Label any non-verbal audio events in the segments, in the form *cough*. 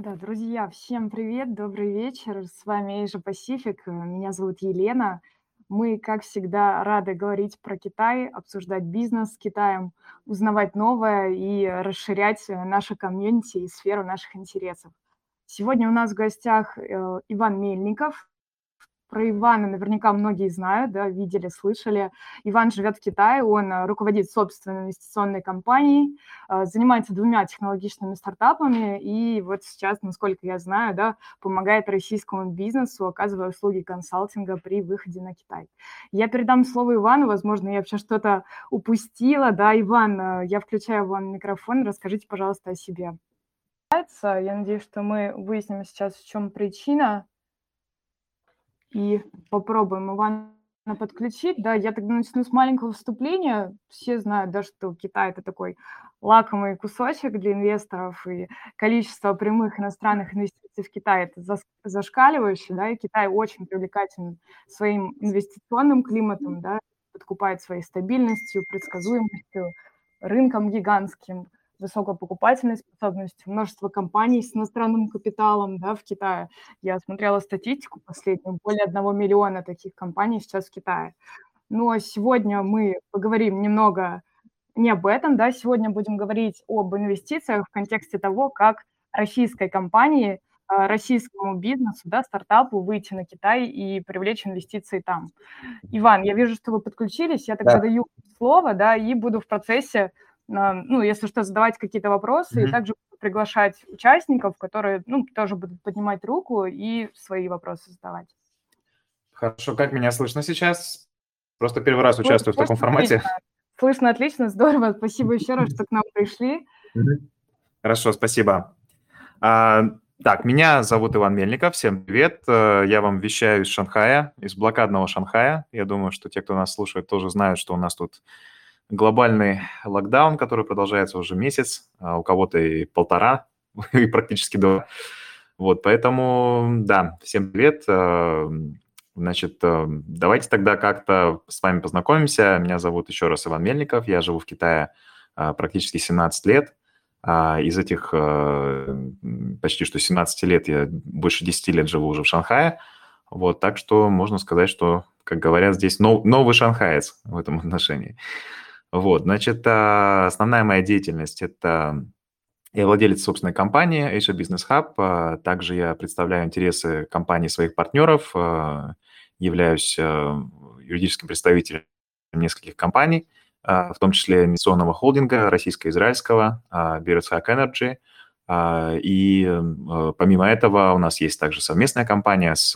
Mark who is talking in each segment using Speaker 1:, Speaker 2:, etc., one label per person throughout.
Speaker 1: Да, друзья, всем привет, добрый вечер. С вами Asia Pacific. э, Меня зовут Елена. Мы, как всегда, рады говорить про Китай, обсуждать бизнес с Китаем, узнавать новое и расширять э, наше комьюнити и сферу наших интересов. Сегодня у нас в гостях э, Иван Мельников, про Ивана наверняка многие знают, да, видели, слышали. Иван живет в Китае, он э, руководит собственной инвестиционной компанией, э, занимается двумя технологичными стартапами и вот сейчас, насколько я знаю, да, помогает российскому бизнесу, оказывая услуги консалтинга при выходе на Китай. Я передам слово Ивану, возможно, я вообще что-то упустила, да, Иван, э, я включаю вам микрофон, расскажите, пожалуйста, о себе. Я надеюсь, что мы выясним сейчас, в чем причина и попробуем Ивана подключить. Да, я тогда начну с маленького вступления. Все знают, да, что Китай– это такой лакомый кусочек для инвесторов, и количество прямых иностранных инвестиций в Китай– это зас- зашкаливающее, да, и Китай очень привлекателен своим инвестиционным климатом, да, подкупает своей стабильностью, предсказуемостью, рынком гигантским, высокой покупательной способностью, множество компаний с иностранным капиталом да, в Китае. Я смотрела статистику последнюю, более одного миллиона таких компаний сейчас в Китае. Но сегодня мы поговорим немного не об этом, да, сегодня будем говорить об инвестициях в контексте того, как российской компании, а, российскому бизнесу, да, стартапу выйти на Китай и привлечь инвестиции там. Иван, я вижу, что вы подключились, я тогда
Speaker 2: Да.
Speaker 1: даю слово, да, и буду в процессе, а, ну, если что, задавать какие-то вопросы, и
Speaker 2: Мгм.
Speaker 1: также приглашать участников, которые, ну, тоже будут поднимать руку и свои вопросы задавать.
Speaker 2: Хорошо, как меня слышно сейчас? Просто первый раз
Speaker 1: Слы-
Speaker 2: участвую в таком
Speaker 1: слышно
Speaker 2: формате.
Speaker 1: отлично. Слышно отлично, здорово. Спасибо еще раз, что к нам пришли.
Speaker 2: Хорошо, спасибо. А, так, меня зовут Иван Мельников. Всем привет. Э, Я вам вещаю из Шанхая, из блокадного Шанхая. Я думаю, что те, кто нас слушает, тоже знают, что у нас тут глобальный локдаун, который продолжается уже месяц, а у кого-то и полтора, *laughs* и практически два. Вот, поэтому, да, всем привет. Э, Значит, э, давайте тогда как-то с вами познакомимся. Меня зовут еще раз Иван Мельников. Я живу в Китае а, практически 17 лет. А, Из этих э, почти что 17 лет я больше 10 лет живу уже в Шанхае. Вот, так что можно сказать, что, как говорят здесь, нов- новый шанхаец в этом отношении. Вот, значит, а, основная моя деятельность– это я владелец собственной компании Asia Business Hub. а, Также я представляю интересы компаний своих партнеров, а, являюсь юридическим представителем нескольких компаний, в том числе инвестиционного холдинга российско-израильского а, Beretz Hack Energy. И помимо этого у нас есть также совместная компания с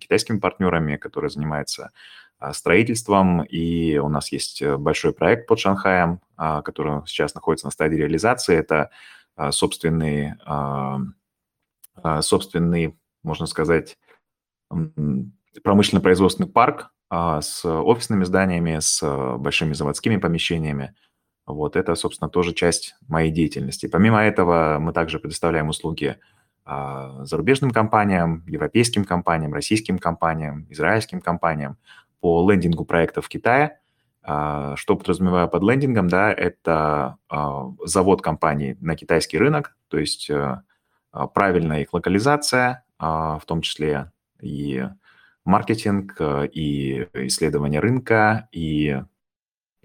Speaker 2: китайскими партнерами, которая занимается строительством, и у нас есть э, большой проект под Шанхаем, а, который сейчас находится на стадии реализации. Это а, собственный, а, а, собственный, можно сказать, промышленно-производственный парк с офисными зданиями, с большими заводскими помещениями. Вот это, собственно, тоже часть моей деятельности. Помимо этого, мы также предоставляем услуги зарубежным компаниям, европейским компаниям, российским компаниям, израильским компаниям по лендингу проектов в Китае. А, Что подразумеваю под лендингом, да, это а, завод компании на китайский рынок, то есть э, а, правильная их локализация, в том числе и маркетинг, э, и исследование рынка, и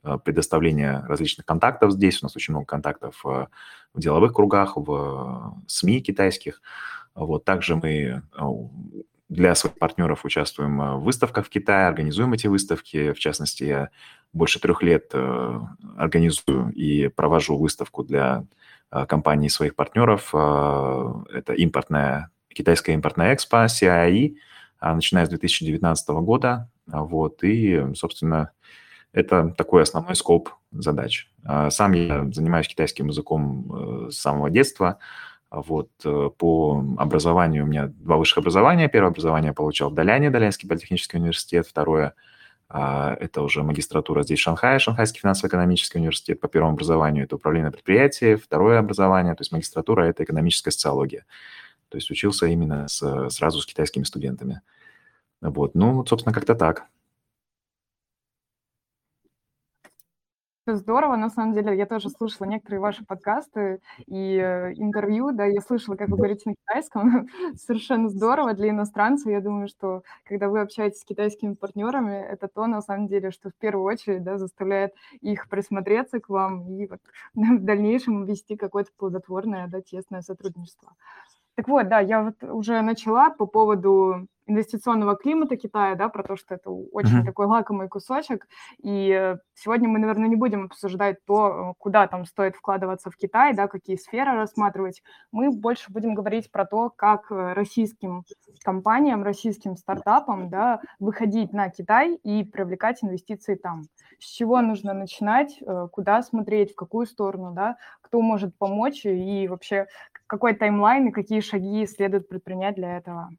Speaker 2: э, предоставление различных контактов здесь. У нас очень много контактов в деловых кругах, в СМИ китайских. Вот. Также мы для своих партнеров участвуем э, в выставках в Китае, организуем эти выставки. В частности, я больше трех лет э, организую и провожу выставку для э, компаний своих партнеров. Это импортная, китайская импортная экспо, CII, начиная с 2019 года. Вот. И, собственно, это такой основной скоп задач. Сам я занимаюсь китайским языком с самого детства. Вот. э, По образованию у меня два высших образования. Первое образование я получал в Даляне, Далянский политехнический университет. Второе а, это уже магистратура здесь в Шанхае, Шанхайский финансово-экономический университет. По первому образованию это управление на предприятии. Второе образование, то есть магистратура, это экономическая социология. То есть учился именно с- сразу с китайскими студентами. Вот. Ну, собственно, как-то так.
Speaker 1: Здорово, на самом деле, я тоже слушала некоторые ваши подкасты и э, интервью, да, я слышала, как вы говорите на китайском, *laughs* совершенно здорово для иностранцев. Я думаю, что когда вы общаетесь с китайскими партнерами, это то, на самом деле, что в первую очередь, да, заставляет их присмотреться к вам и вот *laughs* в дальнейшем вести какое-то плодотворное, да, тесное сотрудничество. Так вот, да, я вот уже начала по поводу инвестиционного климата Китая, да, про то, что это очень mm-hmm. такой лакомый кусочек. И сегодня мы, наверное, не будем обсуждать то, куда там стоит вкладываться в Китай, да, какие сферы рассматривать. Мы больше будем говорить про то, как российским компаниям, российским стартапам, да, выходить на Китай и привлекать инвестиции там. С чего нужно начинать, э, куда смотреть, в какую сторону, да, кто может помочь и вообще какой таймлайн и какие шаги следует предпринять для этого.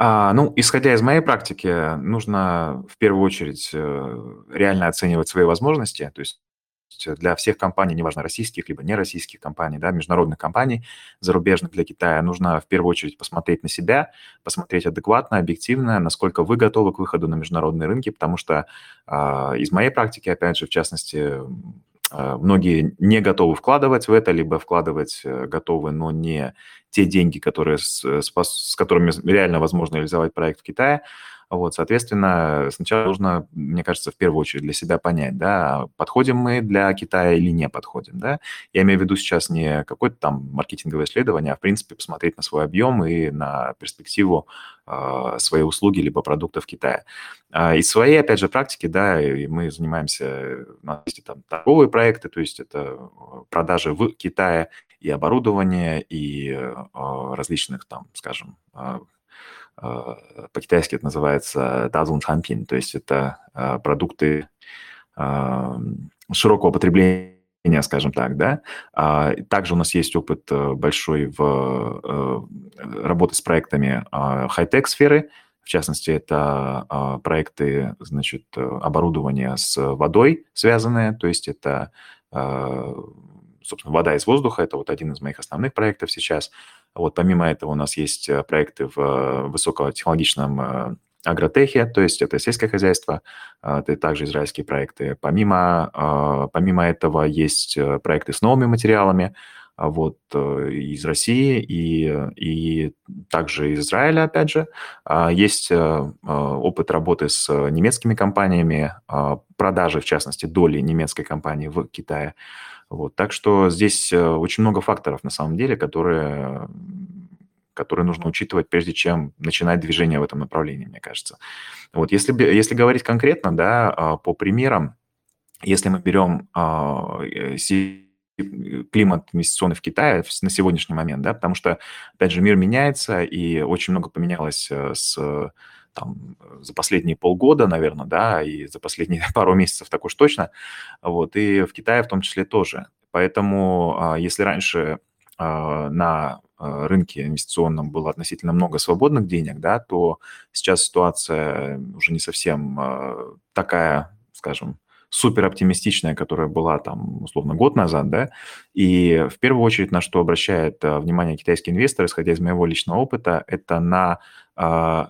Speaker 2: А, ну, исходя из моей практики, нужно в первую очередь э, реально оценивать свои возможности, то есть для всех компаний, неважно, российских либо нероссийских компаний, да, международных компаний, зарубежных для Китая, нужно в первую очередь посмотреть на себя, посмотреть адекватно, объективно, насколько вы готовы к выходу на международные рынки, потому что э, из моей практики, опять же, в частности, Э, многие не готовы вкладывать в это, либо вкладывать э, готовы, но не те деньги, которые с, с, с которыми реально возможно реализовать проект в Китае. Вот, соответственно, сначала нужно, мне кажется, в первую очередь для себя понять, да, подходим мы для Китая или не подходим, да. Я имею в виду сейчас не какое-то там маркетинговое исследование, а, в принципе, посмотреть на свой объем и на перспективу э, своей услуги либо продукта в Китае. А из своей, опять же, практики, да, и мы занимаемся, у нас есть там торговые проекты, то есть это продажи в Китае и оборудование, и э, различных там, скажем, Э, по-китайски это называется дазун шанпин, то есть это э, продукты э, широкого потребления, скажем так, да. А, также у нас есть опыт большой в работе с проектами хай-тек сферы, в частности, это проекты, значит, оборудования с водой связанные, то есть это собственно, вода из воздуха, это вот один из моих основных проектов сейчас. Вот помимо этого у нас есть э, проекты в э, высокотехнологичном э, агротехе, то есть это сельское хозяйство, это также израильские проекты. Помимо, помимо этого есть проекты с новыми материалами, вот, из России и, и также из Израиля, опять же. Есть опыт работы с немецкими компаниями, продажи, в частности, доли немецкой компании в Китае. Вот, так что здесь э, очень много факторов на самом деле, которые, которые нужно учитывать, прежде чем начинать движение в этом направлении, мне кажется. Вот, если, если говорить конкретно, да, а, по примерам, если мы берем а, э, климат инвестиционный в Китае на сегодняшний момент, да, потому что, опять же, мир меняется, и очень много поменялось э, с там, за последние полгода, наверное, да, и за последние *laughs* пару месяцев так уж точно, вот, и в Китае в том числе тоже. Поэтому а, если раньше а, на а, рынке инвестиционном было относительно много свободных денег, да, то сейчас ситуация уже не совсем такая, скажем, супер оптимистичная, которая была там, условно, год назад, да, и в первую очередь на что обращает внимание китайский инвестор, исходя из моего личного опыта, это на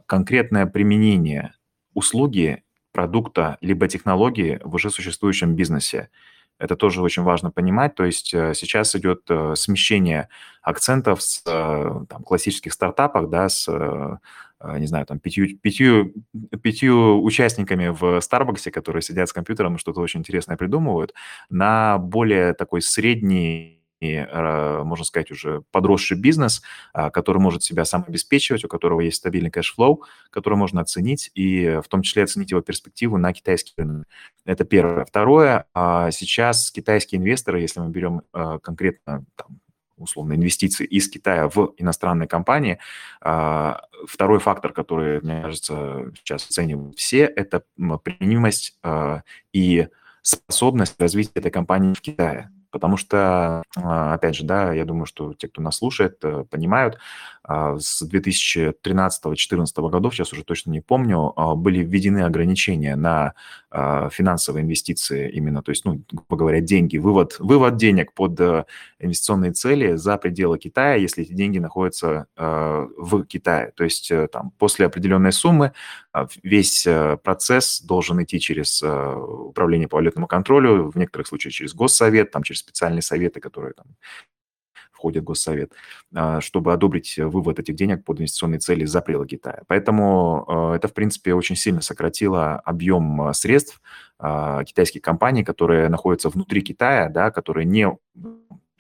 Speaker 2: конкретное применение услуги, продукта либо технологии в уже существующем бизнесе. Это тоже очень важно понимать. То есть э, сейчас идет э, смещение акцентов с э, там, классических стартапах, да, с, не знаю, там, пятью, пятью, пятью участниками в Старбаксе, которые сидят с компьютером и что-то очень интересное придумывают, на более такой средний можно сказать, уже подросший бизнес, а, который может себя сам обеспечивать, у которого есть стабильный cash flow, который можно оценить, и в том числе оценить его перспективу на китайский рынок. Это первое. Второе, а, сейчас китайские инвесторы, если мы берем э, конкретно там, условно, инвестиции из Китая в иностранные компании. А, второй фактор, который, мне кажется, сейчас оценивают все, это применимость и способность развития этой компании в Китае. Потому что, а, опять же, да, я думаю, что те, кто нас слушает, э, понимают, с 2013-2014 годов, сейчас уже точно не помню, а, были введены ограничения на э, финансовые инвестиции именно, то есть, ну, грубо говоря, деньги, вывод, вывод денег под э, инвестиционные цели за пределы Китая, если эти деньги находятся э, в Китае. То есть э, там после определенной суммы весь процесс должен идти через управление по валютному контролю, в некоторых случаях через госсовет, там через специальные советы, которые там входит Госсовет, а, чтобы одобрить вывод этих денег под инвестиционные цели за пределы Китая. Поэтому а, это, в принципе, очень сильно сократило объем а, средств китайских компаний, которые находятся внутри Китая, да, которые не,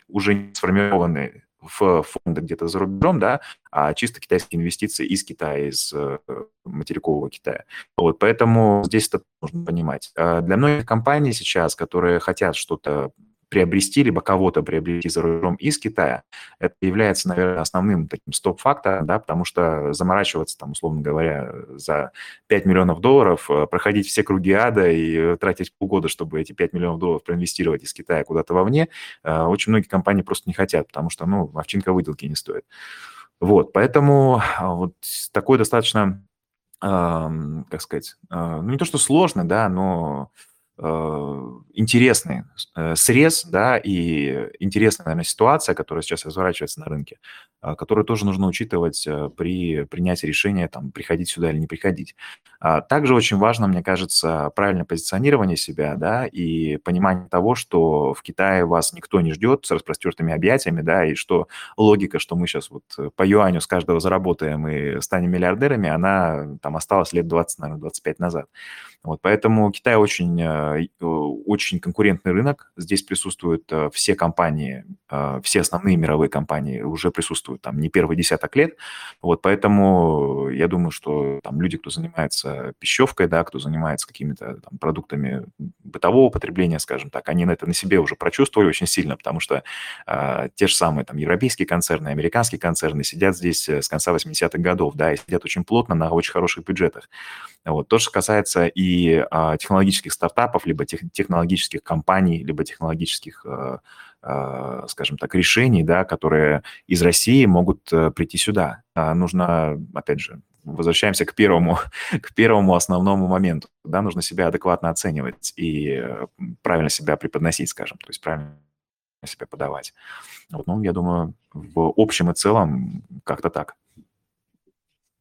Speaker 2: уже не сформированы в фонды где-то за рубежом, да, а чисто китайские инвестиции из Китая, из э, материкового Китая. Вот, поэтому здесь это нужно понимать. Для многих компаний сейчас, которые хотят что-то приобрести, либо кого-то приобрести за рубежом из Китая, это является, наверное, основным таким стоп-фактором, да, потому что заморачиваться, там, условно говоря, за 5 миллионов долларов, э, проходить все круги ада и тратить полгода, чтобы эти 5 миллионов долларов проинвестировать из Китая куда-то вовне, э, очень многие компании просто не хотят, потому что, ну, овчинка выделки не стоит. Вот, поэтому а, вот такой достаточно, как сказать, э, ну, не то, что сложный, да, но Э, интересный э, срез, да, и интересная, наверное, ситуация, которая сейчас разворачивается на рынке, а, которую тоже нужно учитывать э, при принятии решения, там, приходить сюда или не приходить. А, также очень важно, мне кажется, правильное позиционирование себя, да, и понимание того, что в Китае вас никто не ждет с распростертыми объятиями, да, и что логика, что мы сейчас вот по юаню с каждого заработаем и станем миллиардерами, она там осталась лет 20, наверное, 25 назад. Вот, поэтому Китай очень, э, очень конкурентный рынок. Здесь присутствуют э, все компании, э, все основные мировые компании уже присутствуют там не первый десяток лет. Вот, поэтому я думаю, что там люди, кто занимается пищевкой, да, кто занимается какими-то там, продуктами бытового потребления, скажем так, они на это на себе уже прочувствовали очень сильно, потому что э, те же самые там европейские концерны, американские концерны сидят здесь с конца 80-х годов, да, и сидят очень плотно на очень хороших бюджетах. Вот. То, что касается и а, технологических стартапов, либо тех, технологических компаний, либо технологических, а, а, скажем так, решений, да, которые из России могут а, прийти сюда. А, нужно, опять же, возвращаемся к первому, *laughs* к первому основному моменту. Да, нужно себя адекватно оценивать и э, правильно себя преподносить, скажем, то есть правильно себя подавать. Вот, ну, я думаю, в общем и целом как-то так.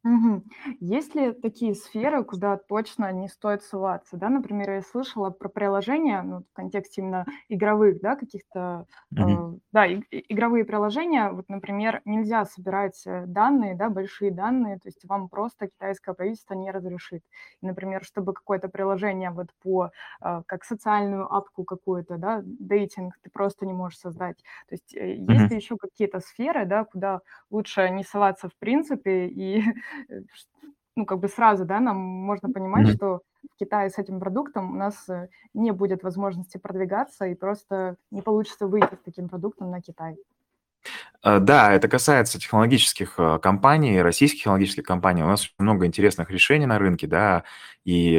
Speaker 1: Мгм. Есть ли такие сферы, куда точно не стоит ссылаться? Да, например, я слышала про приложения, ну, в контексте именно игровых, да, каких-то,
Speaker 2: Мгм.
Speaker 1: э, да, и- и- игровые приложения. Вот, например, нельзя собирать э, данные, да, большие данные, то есть вам просто китайское правительство не разрешит. И, например, чтобы какое-то приложение вот по, э, как социальную апку какую-то, да, дейтинг, ты просто не можешь создать. То есть э, есть
Speaker 2: Мгм.
Speaker 1: ли еще какие-то сферы, да, куда лучше не ссылаться в принципе и *laughs* ну, как бы сразу, да, нам можно понимать,
Speaker 2: Мгм.
Speaker 1: что в Китае с этим продуктом у нас э, не будет возможности продвигаться и просто не получится выйти с таким продуктом на Китай.
Speaker 2: Э, да, это касается технологических э, компаний, российских технологических компаний. У нас очень много интересных решений на рынке, да, и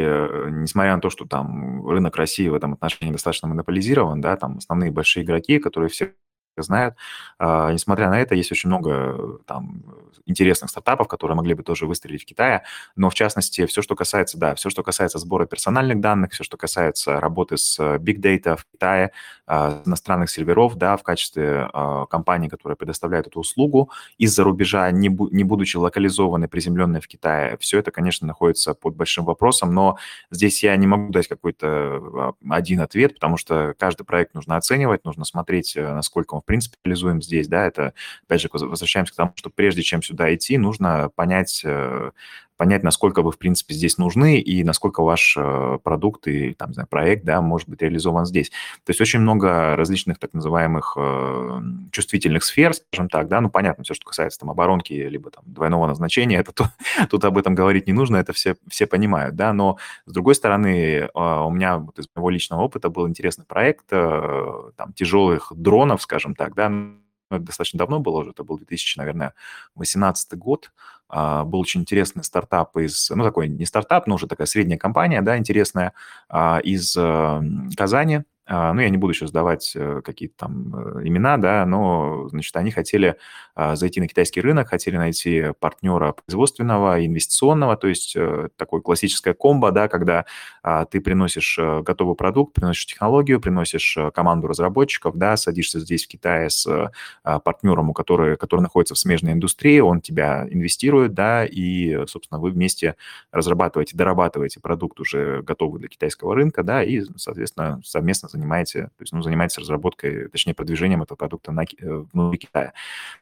Speaker 2: несмотря на то, что там рынок России в этом отношении достаточно монополизирован, да, там основные большие игроки, которые все знают. А, несмотря на это, есть очень много там интересных стартапов, которые могли бы тоже выстрелить в Китае, но в частности, все, что касается, да, все, что касается сбора персональных данных, все, что касается работы с Big Data в Китае, а, иностранных серверов, да, в качестве а, компании, которая предоставляет эту услугу из-за рубежа, не, бу- не будучи локализованной, приземленной в Китае, все это, конечно, находится под большим вопросом, но здесь я не могу дать какой-то один ответ, потому что каждый проект нужно оценивать, нужно смотреть, э, насколько он, в принципе, реализуем здесь, да, это, опять же, возвращаемся к тому, что прежде чем сюда идти, нужно понять, э, понять, насколько вы, в принципе, здесь нужны и насколько ваш э, продукт и, там, не знаю, проект, да, может быть реализован здесь. То есть очень много различных так называемых э, чувствительных сфер, скажем так, да, ну, понятно, все, что касается там оборонки либо там двойного назначения, это то, *laughs* тут об этом говорить не нужно, это все, все понимают, да, но с другой стороны, у меня вот из моего личного опыта был интересный проект там тяжелых дронов, скажем так, да, ну, достаточно давно было уже, это был 2000, наверное, 2018 год, а, был очень интересный стартап из, ну, такой не стартап, но уже такая средняя компания, да, интересная, а, из э, Казани, а, ну, я не буду сейчас давать э, какие-то там э, имена, да, но, значит, они хотели а, зайти на китайский рынок, хотели найти партнера производственного, инвестиционного, то есть э, такой классическая комбо, да, когда а, ты приносишь готовый продукт, приносишь технологию, приносишь команду разработчиков, да, садишься здесь в Китае с партнером, у который, который находится в смежной индустрии, он тебя инвестирует, да, и, собственно, вы вместе разрабатываете, дорабатываете продукт уже готовый для китайского рынка, да, и, соответственно, совместно занимаете, то есть, ну, занимаетесь разработкой, точнее, продвижением этого продукта на, э, внутри Китая.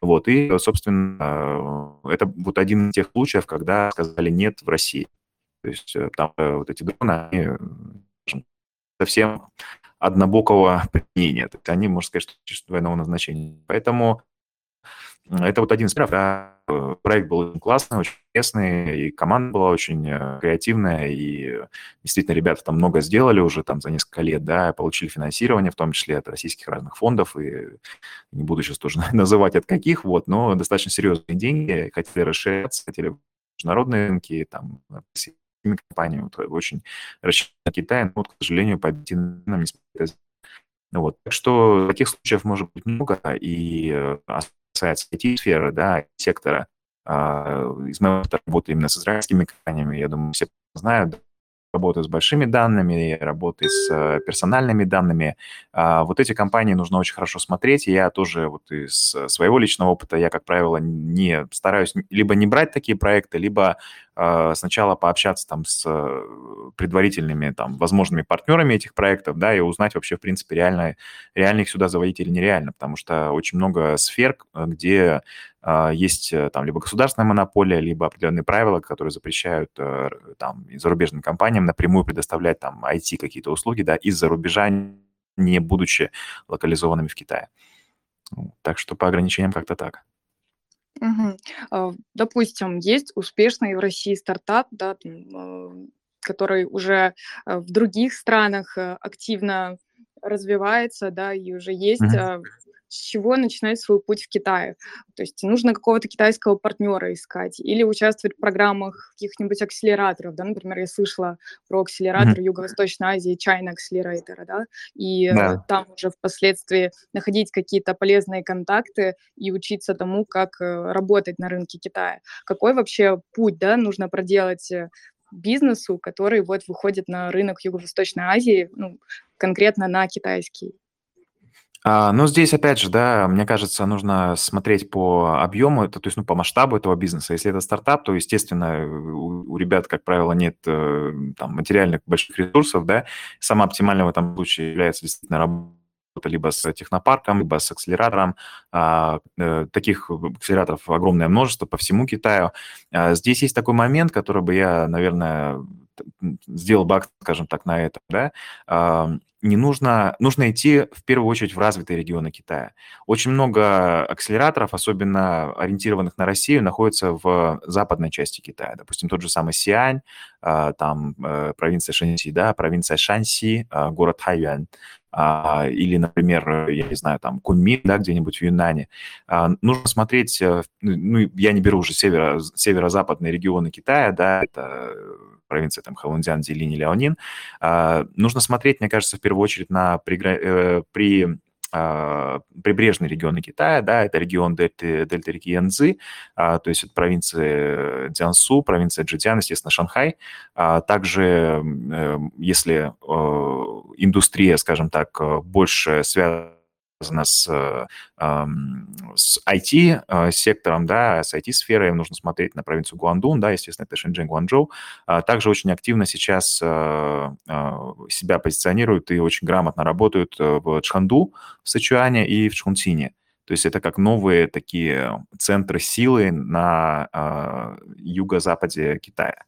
Speaker 2: Вот, и, собственно, э, это вот один из тех случаев, когда сказали нет в России. То есть э, там вот эти дроны, они совсем однобокого применения. То есть они, можно сказать, что двойного назначения. Поэтому это вот один из примеров, да, Э, проект был классный, очень интересный, и команда была очень э, креативная, и действительно ребята там много сделали уже там за несколько лет, да, получили финансирование, в том числе от российских разных фондов, и не буду сейчас тоже *laughs* называть от каких, вот, но достаточно серьезные деньги, хотели расширяться, хотели международные рынки, там, компаниями, вот, очень рассчитаны на Китай, но, вот, к сожалению, победить нам не вот. Так что таких случаев может быть много, и э, касается IT-сферы, да, сектора, а, из моего работы именно с израильскими компаниями, я думаю, все знают, работы с большими данными, работы с э, персональными данными. А, вот эти компании нужно очень хорошо смотреть. Я тоже вот из своего личного опыта, я, как правило, не стараюсь либо не брать такие проекты, либо сначала пообщаться там с э, предварительными там возможными партнерами этих проектов, да, и узнать вообще, в принципе, реально, реально их сюда заводить или нереально, потому что очень много сфер, где а, есть э, там либо государственная монополия, либо определенные правила, которые запрещают э, там зарубежным компаниям напрямую предоставлять там IT какие-то услуги, да, из-за рубежа, не будучи локализованными в Китае. Так что по ограничениям как-то так.
Speaker 1: Угу. Допустим, есть успешный в России стартап, да, а, который уже в других странах активно развивается, да, и уже есть угу с чего начинать свой путь в Китае. То есть нужно какого-то китайского партнера искать или участвовать в программах каких-нибудь акселераторов, да, например, я слышала про акселератор mm-hmm. Юго-Восточной Азии, China Accelerator, да, и да. там уже впоследствии находить какие-то полезные контакты и учиться тому, как э, работать на рынке Китая. Какой вообще путь, да, нужно проделать э, бизнесу, который вот выходит на рынок Юго-Восточной Азии, ну, конкретно на китайский?
Speaker 2: А, ну, здесь, опять же, да, мне кажется, нужно смотреть по объему, то есть, ну, по масштабу этого бизнеса. Если это стартап, то, естественно, у, у ребят, как правило, нет э, там, материальных больших ресурсов, да. Самое оптимальное в этом случае является действительно работа либо с технопарком, либо с акселератором. А, э, таких акселераторов огромное множество по всему Китаю. А, здесь есть такой момент, который бы я, наверное, сделал бы, скажем так, на это, да, не нужно, нужно идти в первую очередь в развитые регионы Китая. Очень много акселераторов, особенно ориентированных на Россию, находятся в западной части Китая. Допустим, тот же самый Сиань, а, там э, провинция Шэньси, да, провинция Шанси, а, город Хайюань, а, или, например, я не знаю, там Куньмин, да, где-нибудь в Юнане. Нужно смотреть, э, ну, я не беру уже северо, северо-западные регионы Китая, да, это провинции там Хэлунцзян, Зелинь или Леонин, а, нужно смотреть, мне кажется, в первую очередь на пригра... э, при а, прибрежные регионы Китая, да, это регион дельты, дельты реки Янцзы, а, то есть это провинция Цзянсу, провинция Джидзян, естественно, Шанхай. А, также, э, если э, индустрия, скажем так, больше связана связано с, с IT-сектором, да, с IT-сферой, нужно смотреть на провинцию Гуандун, да, естественно, это Шэньчжэнь, Гуанчжоу. Также очень активно сейчас э, э, себя позиционируют и очень грамотно работают э, в Чханду, в Сычуане и в Чхунцине. То есть это как новые такие центры силы на юго-западе Китая.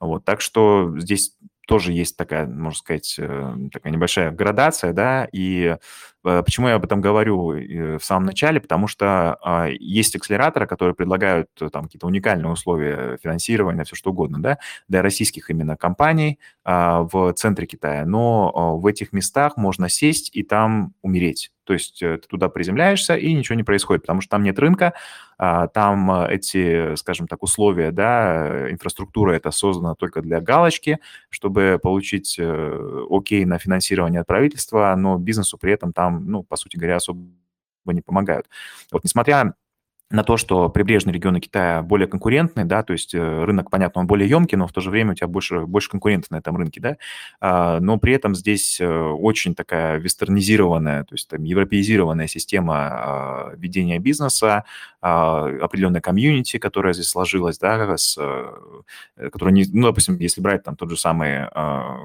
Speaker 2: Вот, так что здесь тоже есть такая, можно сказать, э, такая небольшая градация, да, и э, почему я об этом говорю э, в самом начале, потому что а, есть акселераторы, которые предлагают там какие-то уникальные условия финансирования, все что угодно, да, для российских именно компаний а, в центре Китая, но а, в этих местах можно сесть и там умереть. То есть э, ты туда приземляешься, и ничего не происходит, потому что там нет рынка, а, там э, эти, скажем так, условия, да, инфраструктура это создана только для галочки, чтобы получить э, окей на финансирование от правительства, но бизнесу при этом там, ну, по сути говоря, особо не помогают. Вот несмотря на то, что прибрежные регионы Китая более конкурентны, да, то есть э, рынок, понятно, он более емкий, но в то же время у тебя больше, больше конкурентов на этом рынке, да, а, но при этом здесь э, очень такая вестернизированная, то есть там европеизированная система а, ведения бизнеса, а, определенная комьюнити, которая здесь сложилась, да, с, э, которая, не, ну, допустим, если брать там тот же самый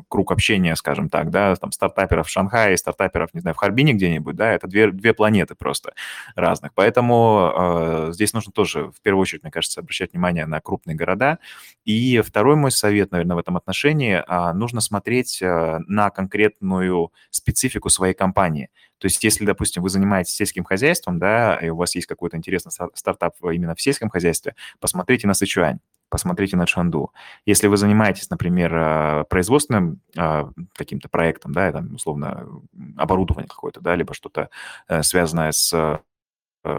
Speaker 2: круг общения, скажем так, да, там стартаперов в Шанхае, стартаперов, не знаю, в Харбине где-нибудь, да, это две, две планеты просто разных, поэтому здесь нужно тоже, в первую очередь, мне кажется, обращать внимание на крупные города. И второй мой совет, наверное, в этом отношении, а, нужно смотреть э, на конкретную специфику своей компании. То есть если, допустим, вы занимаетесь сельским хозяйством, да, и у вас есть какой-то интересный стартап именно в сельском хозяйстве, посмотрите на Сычуань посмотрите на Чанду. Если вы занимаетесь, например, э, производственным каким-то проектом, да, там, условно, оборудование какое-то, да, либо что-то связанное с Э,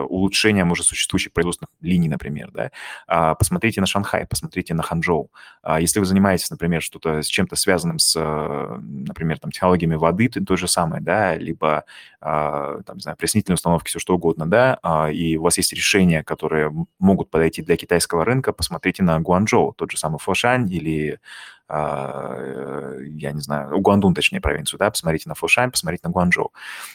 Speaker 2: улучшением уже существующих производственных линий, например, да. А, посмотрите на Шанхай, посмотрите на Ханчжоу. А, если вы занимаетесь, например, что-то с чем-то связанным с, э, например, там, технологиями воды, то, то же самое, да, либо, а, там, не знаю, преснительные установки, все что угодно, да, и у вас есть решения, которые могут подойти для китайского рынка, посмотрите на Гуанчжоу, тот же самый Фошань или э, я не знаю, Гуандун, точнее, провинцию, да, посмотрите на Фошань, посмотрите на Гуанчжоу.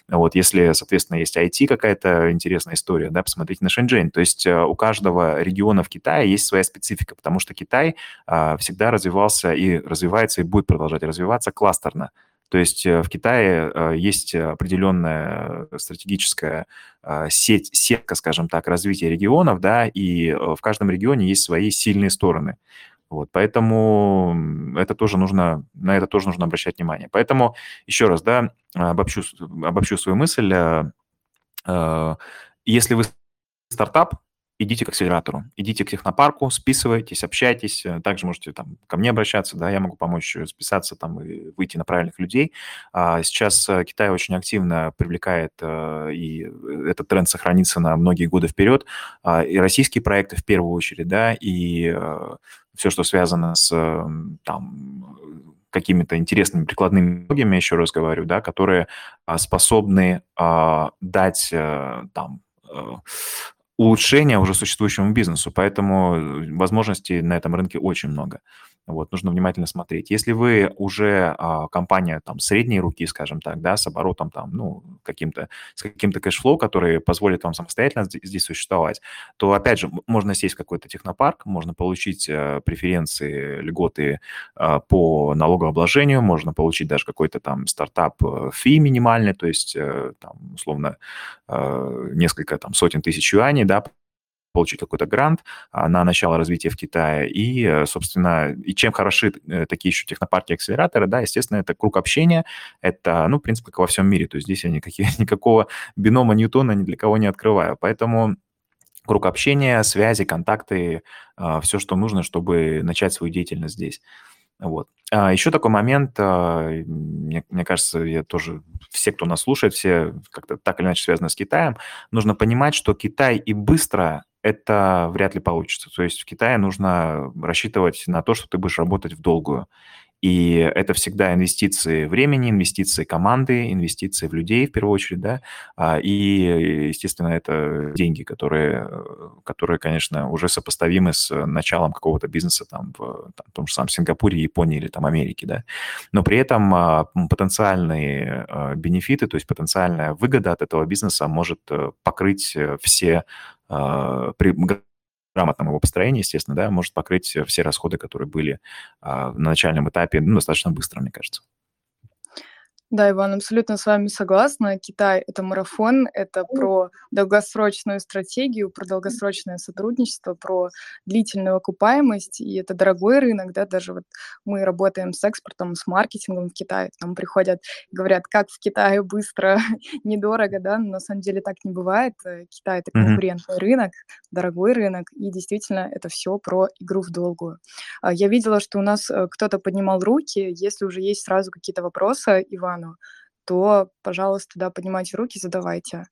Speaker 2: Вот, если, соответственно, есть IT какая-то интересная история, да, посмотрите на Шэньчжэнь. То есть э, у каждого региона в Китае есть своя специфика, потому что Китай а, всегда развивался и развивается, и будет продолжать развиваться кластерно. То есть э, в Китае есть определенная стратегическая сеть, сетка, скажем так, развития регионов, да, и в каждом регионе есть свои сильные стороны. Вот, поэтому это тоже нужно, на это тоже нужно обращать внимание. Поэтому еще раз, да, обобщу, обобщу свою мысль. Э, э, если вы стартап, идите к акселератору, идите к технопарку, списывайтесь, общайтесь. Э, также можете там ко мне обращаться, да, я могу помочь списаться там и выйти на правильных людей. А сейчас Китай очень активно привлекает, и этот тренд сохранится на многие годы вперед, а, и российские проекты в первую очередь, да, и все, что связано с там, какими-то интересными прикладными технологиями, еще раз говорю, да, которые а, способны а, дать а, там улучшения уже существующему бизнесу. Поэтому э, возможностей на этом рынке очень много. Вот, нужно внимательно смотреть. Если вы уже а, компания там средней руки, скажем так, да, с оборотом там, ну, каким-то, с каким-то cash flow, который позволит вам самостоятельно здесь, существовать, то, опять же, можно сесть в какой-то технопарк, можно получить а, преференции, льготы а, по налогообложению, можно получить даже какой-то там стартап э, fee минимальный, то есть, а, там, условно, а, несколько там сотен тысяч юаней, да, получить какой-то грант а, на начало развития в Китае. И, э, собственно, и чем хороши э, такие еще технопарки акселераторы, да, естественно, это круг общения, это, ну, в принципе, как во всем мире. То есть здесь я никаких, *laughs* никакого бинома Ньютона ни для кого не открываю. Поэтому круг общения, связи, контакты, а, все, что нужно, чтобы начать свою деятельность здесь. Вот. А еще такой момент, мне, мне кажется, я тоже, все, кто нас слушает, все как-то так или иначе связаны с Китаем, нужно понимать, что Китай и быстро это вряд ли получится. То есть в Китае нужно рассчитывать на то, что ты будешь работать в долгую. И это всегда инвестиции времени, инвестиции команды, инвестиции в людей, в первую очередь, да, а, и, естественно, это деньги, которые, которые, конечно, уже сопоставимы с началом какого-то бизнеса там в там, том же самом Сингапуре, Японии или там Америке, да. Но при этом а, потенциальные а, бенефиты, то есть потенциальная выгода от этого бизнеса может э, покрыть э, все при грамотном его построении, естественно, да, может покрыть все расходы, которые были а, на начальном этапе, ну, достаточно быстро, мне кажется.
Speaker 1: Да, Иван, абсолютно с вами согласна. Китай — это марафон, это про долгосрочную стратегию, про долгосрочное сотрудничество, про длительную окупаемость, и это дорогой рынок, да, даже вот мы работаем с экспортом, с маркетингом в Китае, там приходят и говорят, как в Китае быстро, *laughs* недорого, да, но на самом деле так не бывает. Китай — это конкурентный mm-hmm. рынок, дорогой рынок, и действительно это все про игру в долгую. А, я видела, что у нас э, кто-то поднимал руки, если уже есть сразу какие-то вопросы, Иван, Ивану, то, пожалуйста, да, поднимайте руки, задавайте.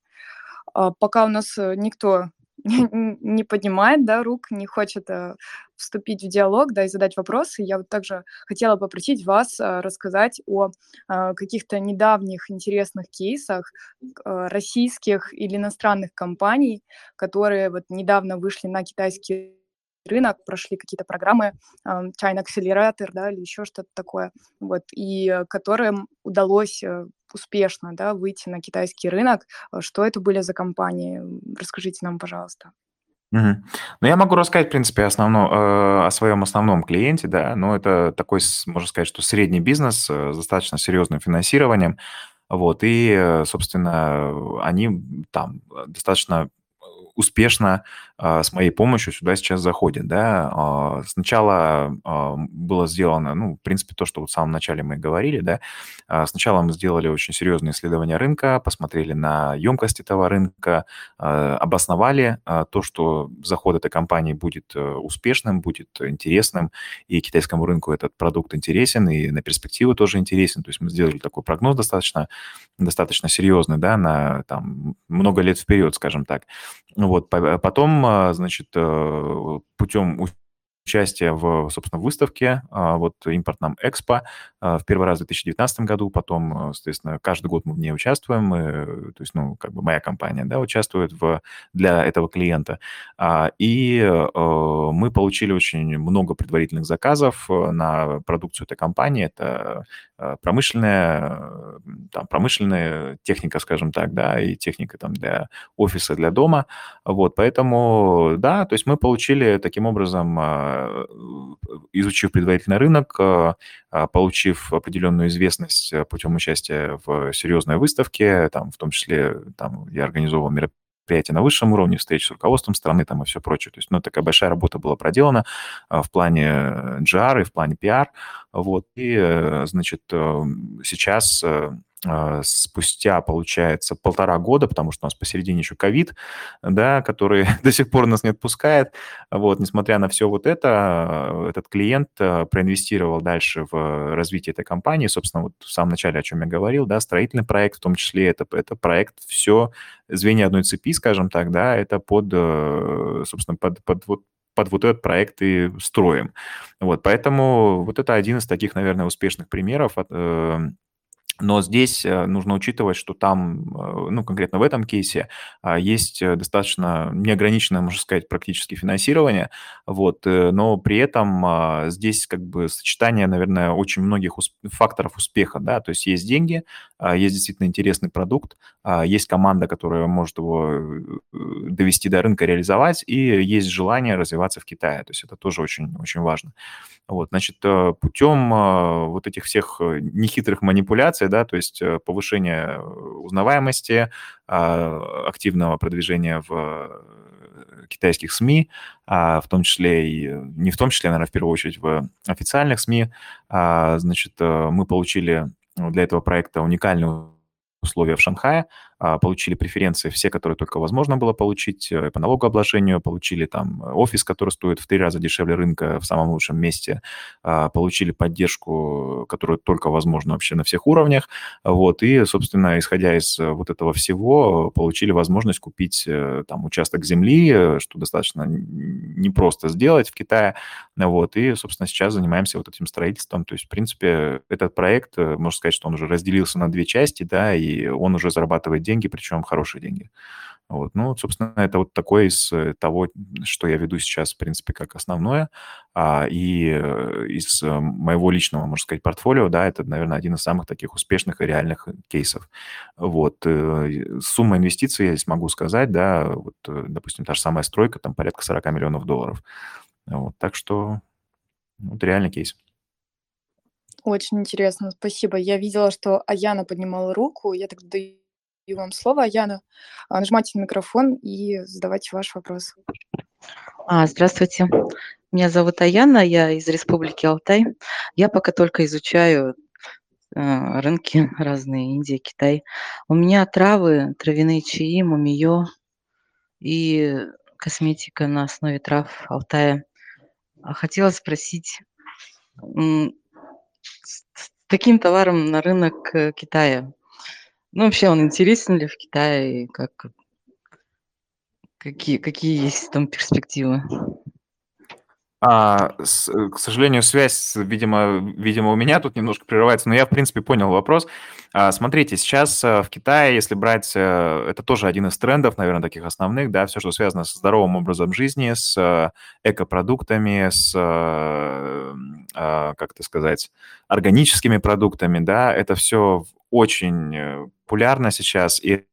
Speaker 1: А, пока у нас э, никто *laughs* не поднимает, да, рук, не хочет э, вступить в диалог, да, и задать вопросы, я вот также хотела попросить вас э, рассказать о э, каких-то недавних интересных кейсах э, российских или иностранных компаний, которые вот недавно вышли на китайский рынок, прошли какие-то программы, China Accelerator, да, или еще что-то такое, вот, и э, которым удалось э, успешно, да, выйти на китайский рынок. Э, что это были за компании? Расскажите нам, пожалуйста.
Speaker 2: Мгм. Ну, я могу рассказать, в принципе, основно, э, о своем основном клиенте, да. Но это такой, можно сказать, что средний бизнес э, с достаточно серьезным финансированием. Вот, и, собственно, они там достаточно успешно с моей помощью сюда сейчас заходит, да. А, сначала а, было сделано, ну, в принципе, то, что вот в самом начале мы говорили, да. Сначала мы сделали очень серьезное исследование рынка, посмотрели на емкость этого рынка, обосновали то, что заход этой компании будет э, успешным, будет интересным, и китайскому рынку этот продукт интересен, и на перспективу тоже интересен. То есть мы сделали такой прогноз достаточно, достаточно серьезный, да, на там много лет вперед, скажем так. Вот, потом а, значит, э, путем участие в, собственно, выставке, а, вот импортном Экспо а, в первый раз в 2019 году, потом, э, соответственно, каждый год мы в ней участвуем, мы, то есть, ну, как бы моя компания, да, участвует в, для этого клиента. И э, мы получили очень много предварительных заказов э, на продукцию этой компании. Это промышленная, там, промышленная техника, скажем так, да, и техника там для офиса, для дома. Вот, поэтому, да, то есть мы получили таким образом Э, изучив предварительно рынок, э, а, получив определенную известность э, путем участия в серьезной выставке, там, в том числе там, я организовывал мероприятия на высшем уровне, встречи с руководством страны там и все прочее. То есть, ну, такая большая работа была проделана в плане GR и в плане PR. Вот, и, значит, сейчас а, спустя, получается, полтора года, потому что у нас посередине еще ковид, да, который *laughs* до сих пор нас не отпускает. Вот, несмотря на все вот это, этот клиент а, проинвестировал дальше в развитие этой компании. Собственно, вот в самом начале, о чем я говорил, да, строительный проект, в том числе это, это проект все звенья одной цепи, скажем так, да, это под, э, собственно, под, под вот под вот этот проект и строим. Вот, поэтому вот это один из таких, наверное, успешных примеров э, но здесь э, нужно учитывать, что там, э, ну, конкретно в этом кейсе, а, есть э, достаточно неограниченное, можно сказать, практически финансирование, вот, но при этом а, здесь как бы сочетание, наверное, очень многих факторов успеха, да, то есть есть деньги, а, есть действительно интересный продукт, есть команда, которая может его довести до рынка, реализовать, и есть желание развиваться в Китае, то есть это тоже очень, очень важно. Вот, значит, путем вот этих всех нехитрых манипуляций, да, то есть э, повышение узнаваемости, а, активного продвижения в э, китайских СМИ, а, в том числе и, не в том числе, наверное, в первую очередь в официальных СМИ. А, значит, э, мы получили для этого проекта уникальную условия в Шанхае, получили преференции все, которые только возможно было получить э, по налогообложению, получили там офис, который стоит в три раза дешевле рынка в самом лучшем месте, а, получили поддержку, которую только возможно вообще на всех уровнях, вот, и, собственно, исходя из э, вот этого всего, получили возможность купить э, там участок земли, что достаточно непросто сделать в Китае, вот, и, собственно, сейчас занимаемся вот этим строительством, то есть, в принципе, этот проект, можно сказать, что он уже разделился на две части, да, и он уже зарабатывает деньги, деньги, причем хорошие деньги. Вот. Ну, собственно, это вот такое из э, того, что я веду сейчас, в принципе, как основное. А, и э, из э, моего личного, можно сказать, портфолио, да, это, наверное, один из самых таких успешных и реальных кейсов. Вот. Сумма инвестиций, я здесь могу сказать, да, вот, допустим, та же самая стройка, там порядка 40 миллионов долларов. Вот. Так что вот реальный кейс.
Speaker 1: Очень интересно, спасибо. Я видела, что Аяна поднимала руку. Я так даю даю вам слово, Яна. А, нажимайте на микрофон и задавайте ваш вопрос.
Speaker 3: А, здравствуйте. Меня зовут Аяна, я из Республики Алтай. Я пока только изучаю э, рынки *laughs* разные, Индия, Китай. У меня травы, травяные чаи, мумиё и косметика на основе трав Алтая. А хотела спросить, с каким товаром на рынок э, Китая Ну, вообще он интересен ли в Китае? Как, какие, какие есть там перспективы?
Speaker 2: А, с, э, к сожалению, связь, видимо, видимо, у меня тут немножко прерывается, но я, в принципе, понял вопрос. А, смотрите, сейчас э, в Китае, если брать, э, это тоже один из трендов, наверное, таких основных, да, все, что связано со здоровым образом жизни, с экопродуктами, с, а, как это сказать, органическими продуктами, да, это все очень популярно сейчас, и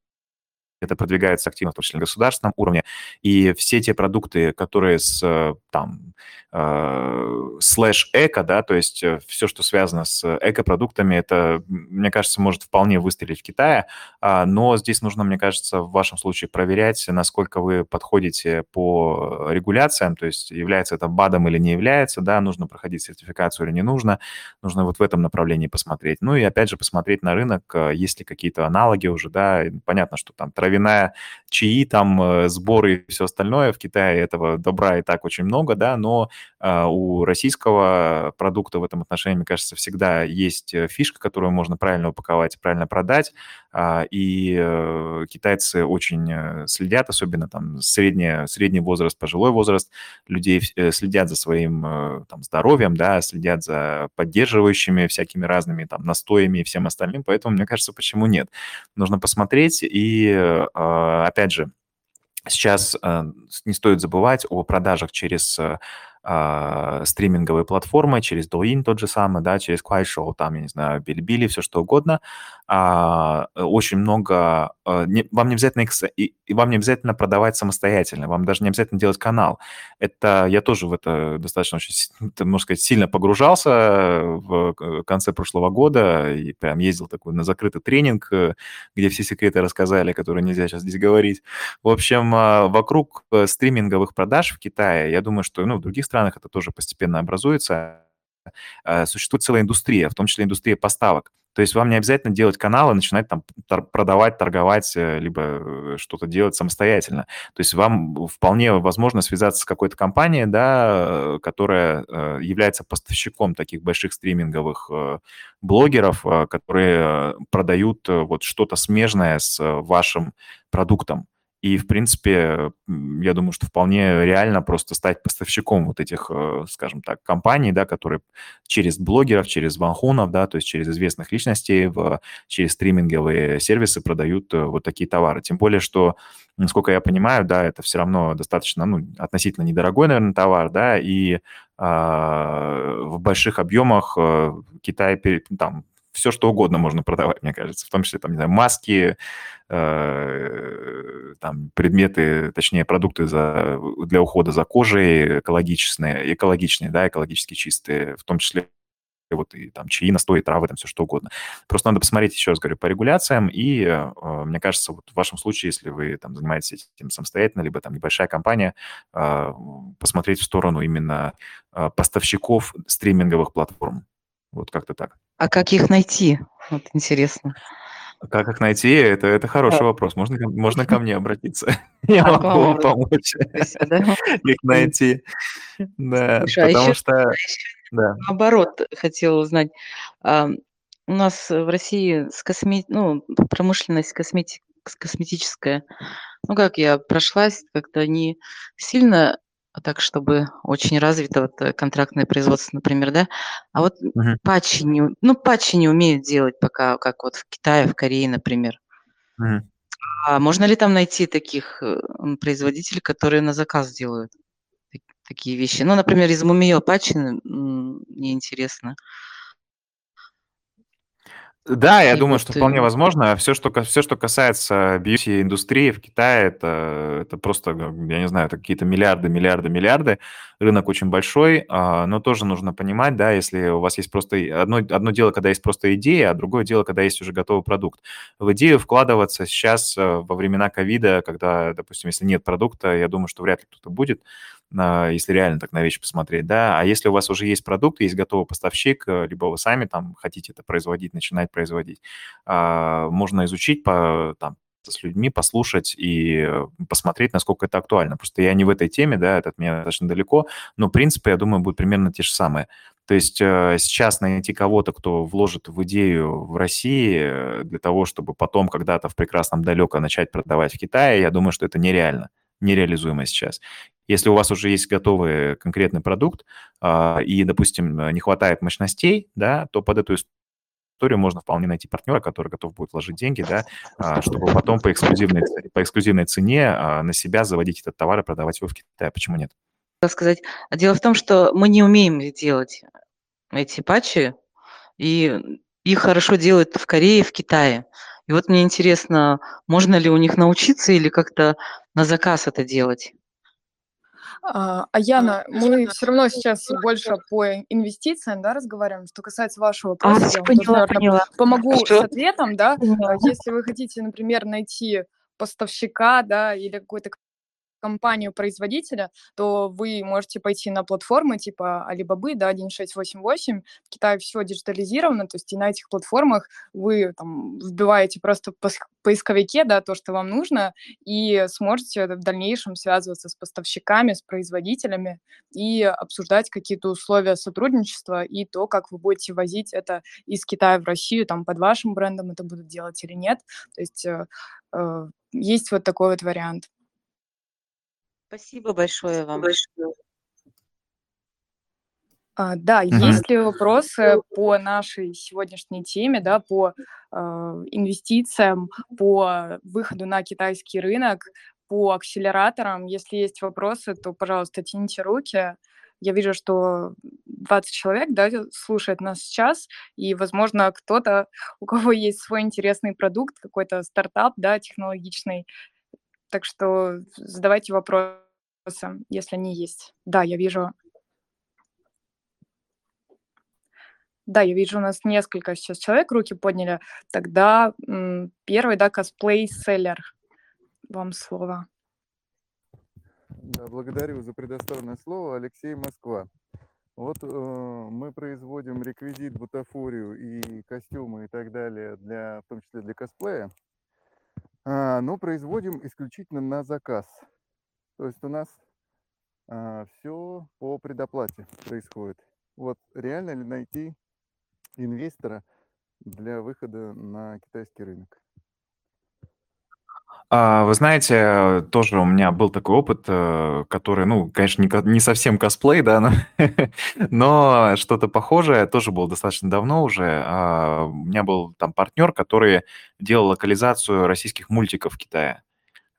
Speaker 2: это продвигается активно, в том числе на государственном уровне, и все те продукты, которые с э, там э, слэш эко, да, то есть э, все, что связано с эко-продуктами, это, мне кажется, может вполне выстрелить в Китае, а, но здесь нужно, мне кажется, в вашем случае проверять, насколько вы подходите по регуляциям, то есть является это БАДом или не является, да, нужно проходить сертификацию или не нужно, нужно вот в этом направлении посмотреть. Ну и опять же посмотреть на рынок, есть ли какие-то аналоги уже, да, понятно, что там травяная чаи, там э, сборы и все остальное. В Китае этого добра и так очень много, да, но э, у российского продукта в этом отношении, мне кажется, всегда есть э, фишка, которую можно правильно упаковать, правильно продать, э, и э, китайцы очень э, следят, особенно там средний, средний возраст, пожилой возраст. Людей следят за своим там здоровьем, да, следят за поддерживающими всякими разными там настоями и всем остальным, поэтому, мне кажется, почему нет? Нужно посмотреть и а, опять же, сейчас не стоит забывать о продажах через э, стриминговые платформы, через Douyin тот же самый, да, через Kuaishou, там, я не знаю, Bilibili, все что угодно. А, очень много... А, не, вам, не обязательно их, и, и вам не обязательно продавать самостоятельно, вам даже не обязательно делать канал. Это я тоже в это достаточно очень, *laughs* можно сказать, сильно погружался в конце прошлого года и прям ездил такой на закрытый тренинг, э, где все секреты рассказали, которые нельзя сейчас здесь говорить. В общем, а, вокруг э, стриминговых продаж в Китае, я думаю, что ну, в других странах это тоже постепенно образуется. Э, существует целая индустрия, в том числе индустрия поставок. То есть вам не обязательно делать каналы, начинать там продавать, торговать, э, либо э, что-то делать самостоятельно. То есть вам вполне возможно связаться с какой-то компанией, да, которая является поставщиком таких больших стриминговых блогеров, которые продают вот что-то смежное с вашим продуктом. И, в принципе, я думаю, что вполне реально просто стать поставщиком вот этих, э, скажем так, компаний, да, которые через блогеров, через ванхунов, да, то есть через известных личностей, в, через стриминговые сервисы продают э, вот такие товары. Тем более, что, насколько я понимаю, да, это все равно достаточно, ну, относительно недорогой, наверное, товар, да, и а, в больших объемах э, Китай там все, что угодно можно продавать, мне кажется, в том числе, там, не знаю, маски, э, там, предметы, точнее, продукты за, для ухода за кожей экологичные, экологичные, да, экологически чистые, в том числе вот и там чаи, настои, травы, там все что угодно. Просто надо посмотреть, еще раз говорю, по регуляциям, и э, мне кажется, вот в вашем случае, если вы там занимаетесь этим самостоятельно, либо там небольшая компания, э, посмотреть в сторону именно э, поставщиков стриминговых платформ. Вот как-то так.
Speaker 3: А как их найти? Вот интересно.
Speaker 2: Как их найти? Это, это хороший вопрос. Можно, можно ко мне обратиться. *laughs* Я
Speaker 3: А,
Speaker 2: могу
Speaker 3: вам
Speaker 2: помочь
Speaker 3: да? *laughs*
Speaker 2: их найти. Да,
Speaker 3: а
Speaker 2: потому что... Да.
Speaker 3: наоборот хотела узнать. У нас в России с косме... ну, промышленность косметик... косметическая, ну как я прошлась, как-то не сильно так, чтобы очень развито вот э, контрактное производство, например, да. А вот
Speaker 2: Мгм.
Speaker 3: патчи не, ну патчи не умеют делать пока, как вот в Китае, в Корее, например.
Speaker 2: Мгм.
Speaker 3: А можно ли там найти таких э, производителей, которые на заказ делают так- такие вещи? Ну, например, из Мумиё патчи мне интересно.
Speaker 2: Да, я
Speaker 3: И
Speaker 2: думаю,
Speaker 3: вот
Speaker 2: что вполне
Speaker 3: э,
Speaker 2: возможно. Все, что, все, что касается бьюти-индустрии в Китае, это, это просто, я не знаю, это какие-то миллиарды, миллиарды, миллиарды. Рынок очень большой, а, но тоже нужно понимать, да, если у вас есть просто... Одно, одно дело, когда есть просто идея, а другое дело, когда есть уже готовый продукт. В идею вкладываться сейчас э, во времена ковида, когда, допустим, если нет продукта, я думаю, что вряд ли кто-то будет, если реально так на вещи посмотреть, да. А если у вас уже есть продукт, есть готовый поставщик, э, либо вы сами там хотите это производить, начинать производить, а, можно изучить по, там, с людьми, послушать и э, посмотреть, насколько это актуально. Просто я не в этой теме, да, это от меня достаточно далеко, но принципы, я думаю, будут примерно те же самые. То есть э, сейчас найти кого-то, кто вложит в идею в России для того, чтобы потом когда-то в прекрасном далеко начать продавать в Китае, я думаю, что это нереально, нереализуемо сейчас. Если у вас уже есть готовый конкретный продукт э, и, допустим, не хватает мощностей, да, то под эту историю можно вполне найти партнера, который готов будет вложить деньги, да, а, чтобы потом по эксклюзивной, по эксклюзивной цене а, на себя заводить этот товар и продавать его в Китае. Почему нет?
Speaker 3: сказать. Дело в том, что мы не умеем делать эти патчи, и их хорошо делают в Корее, в Китае. И вот мне интересно, можно ли у них научиться или как-то на заказ это делать?
Speaker 1: А, а Яна, мы все равно сейчас больше по инвестициям, да, разговариваем. Что касается вашего
Speaker 3: А,
Speaker 1: вопроса,
Speaker 3: всё
Speaker 1: я вам тоже,
Speaker 3: поняла, поняла.
Speaker 1: помогу с
Speaker 3: Хорошо.
Speaker 1: ответом, да.
Speaker 3: Поняла.
Speaker 1: А, Если вы хотите, например, найти поставщика, да, или какой-то компанию-производителя, то вы можете пойти на платформы типа Alibaba, да, 1688. В Китае все диджитализировано, то есть и на этих платформах вы там вбиваете просто в поисковике, да, то, что вам нужно, и сможете в дальнейшем связываться с поставщиками, с производителями и обсуждать какие-то условия сотрудничества и то, как вы будете возить это из Китая в Россию, там под вашим брендом это будут делать или нет. То есть э, э, есть вот такой вот вариант.
Speaker 3: Спасибо большое вам.
Speaker 1: А, да,
Speaker 2: Мгм.
Speaker 1: есть ли вопросы по нашей сегодняшней теме, да, по э, инвестициям, по выходу на китайский рынок, по акселераторам? Если есть вопросы, то, пожалуйста, тяните руки. Я вижу, что 20 человек, да, слушает нас сейчас, и, возможно, кто-то, у кого есть свой интересный продукт, какой-то стартап, да, технологичный. Так что задавайте вопросы, если они есть. Да, я вижу Да, я вижу, у нас несколько сейчас человек руки подняли. Тогда первый, да, косплей-селлер. Вам слово.
Speaker 4: Да, благодарю за предоставленное слово. Алексей Москва. Вот э, мы производим реквизит, бутафорию и костюмы и так далее, для, в том числе для косплея, но производим исключительно на заказ. То есть у нас все по предоплате происходит. Вот реально ли найти инвестора для выхода на китайский рынок?
Speaker 2: А, Вы знаете, тоже у меня был такой опыт, э, который, ну, конечно, не, совсем косплей, да, но, *laughs* но что-то похожее, тоже было достаточно давно уже. А, У меня был там партнер, который делал локализацию российских мультиков в Китае.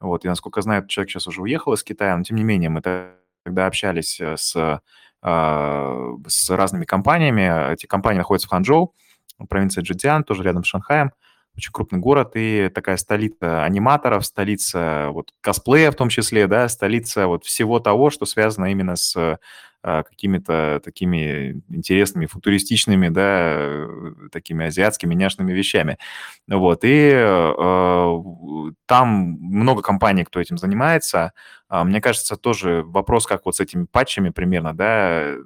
Speaker 2: Вот, и насколько я знаю, человек сейчас уже уехал из Китая, но тем не менее мы тогда общались э, с, а, с разными компаниями. Эти компании находятся в Ханчжоу, в провинции Джидзян, тоже рядом с Шанхаем очень крупный город и такая столица аниматоров, столица вот косплея в том числе, да, столица вот всего того, что связано именно с а, какими-то такими интересными, футуристичными, да, э, такими азиатскими няшными вещами. Вот, и э, там много компаний, кто этим занимается. А, Мне кажется, тоже вопрос, как вот с этими патчами примерно, да, э,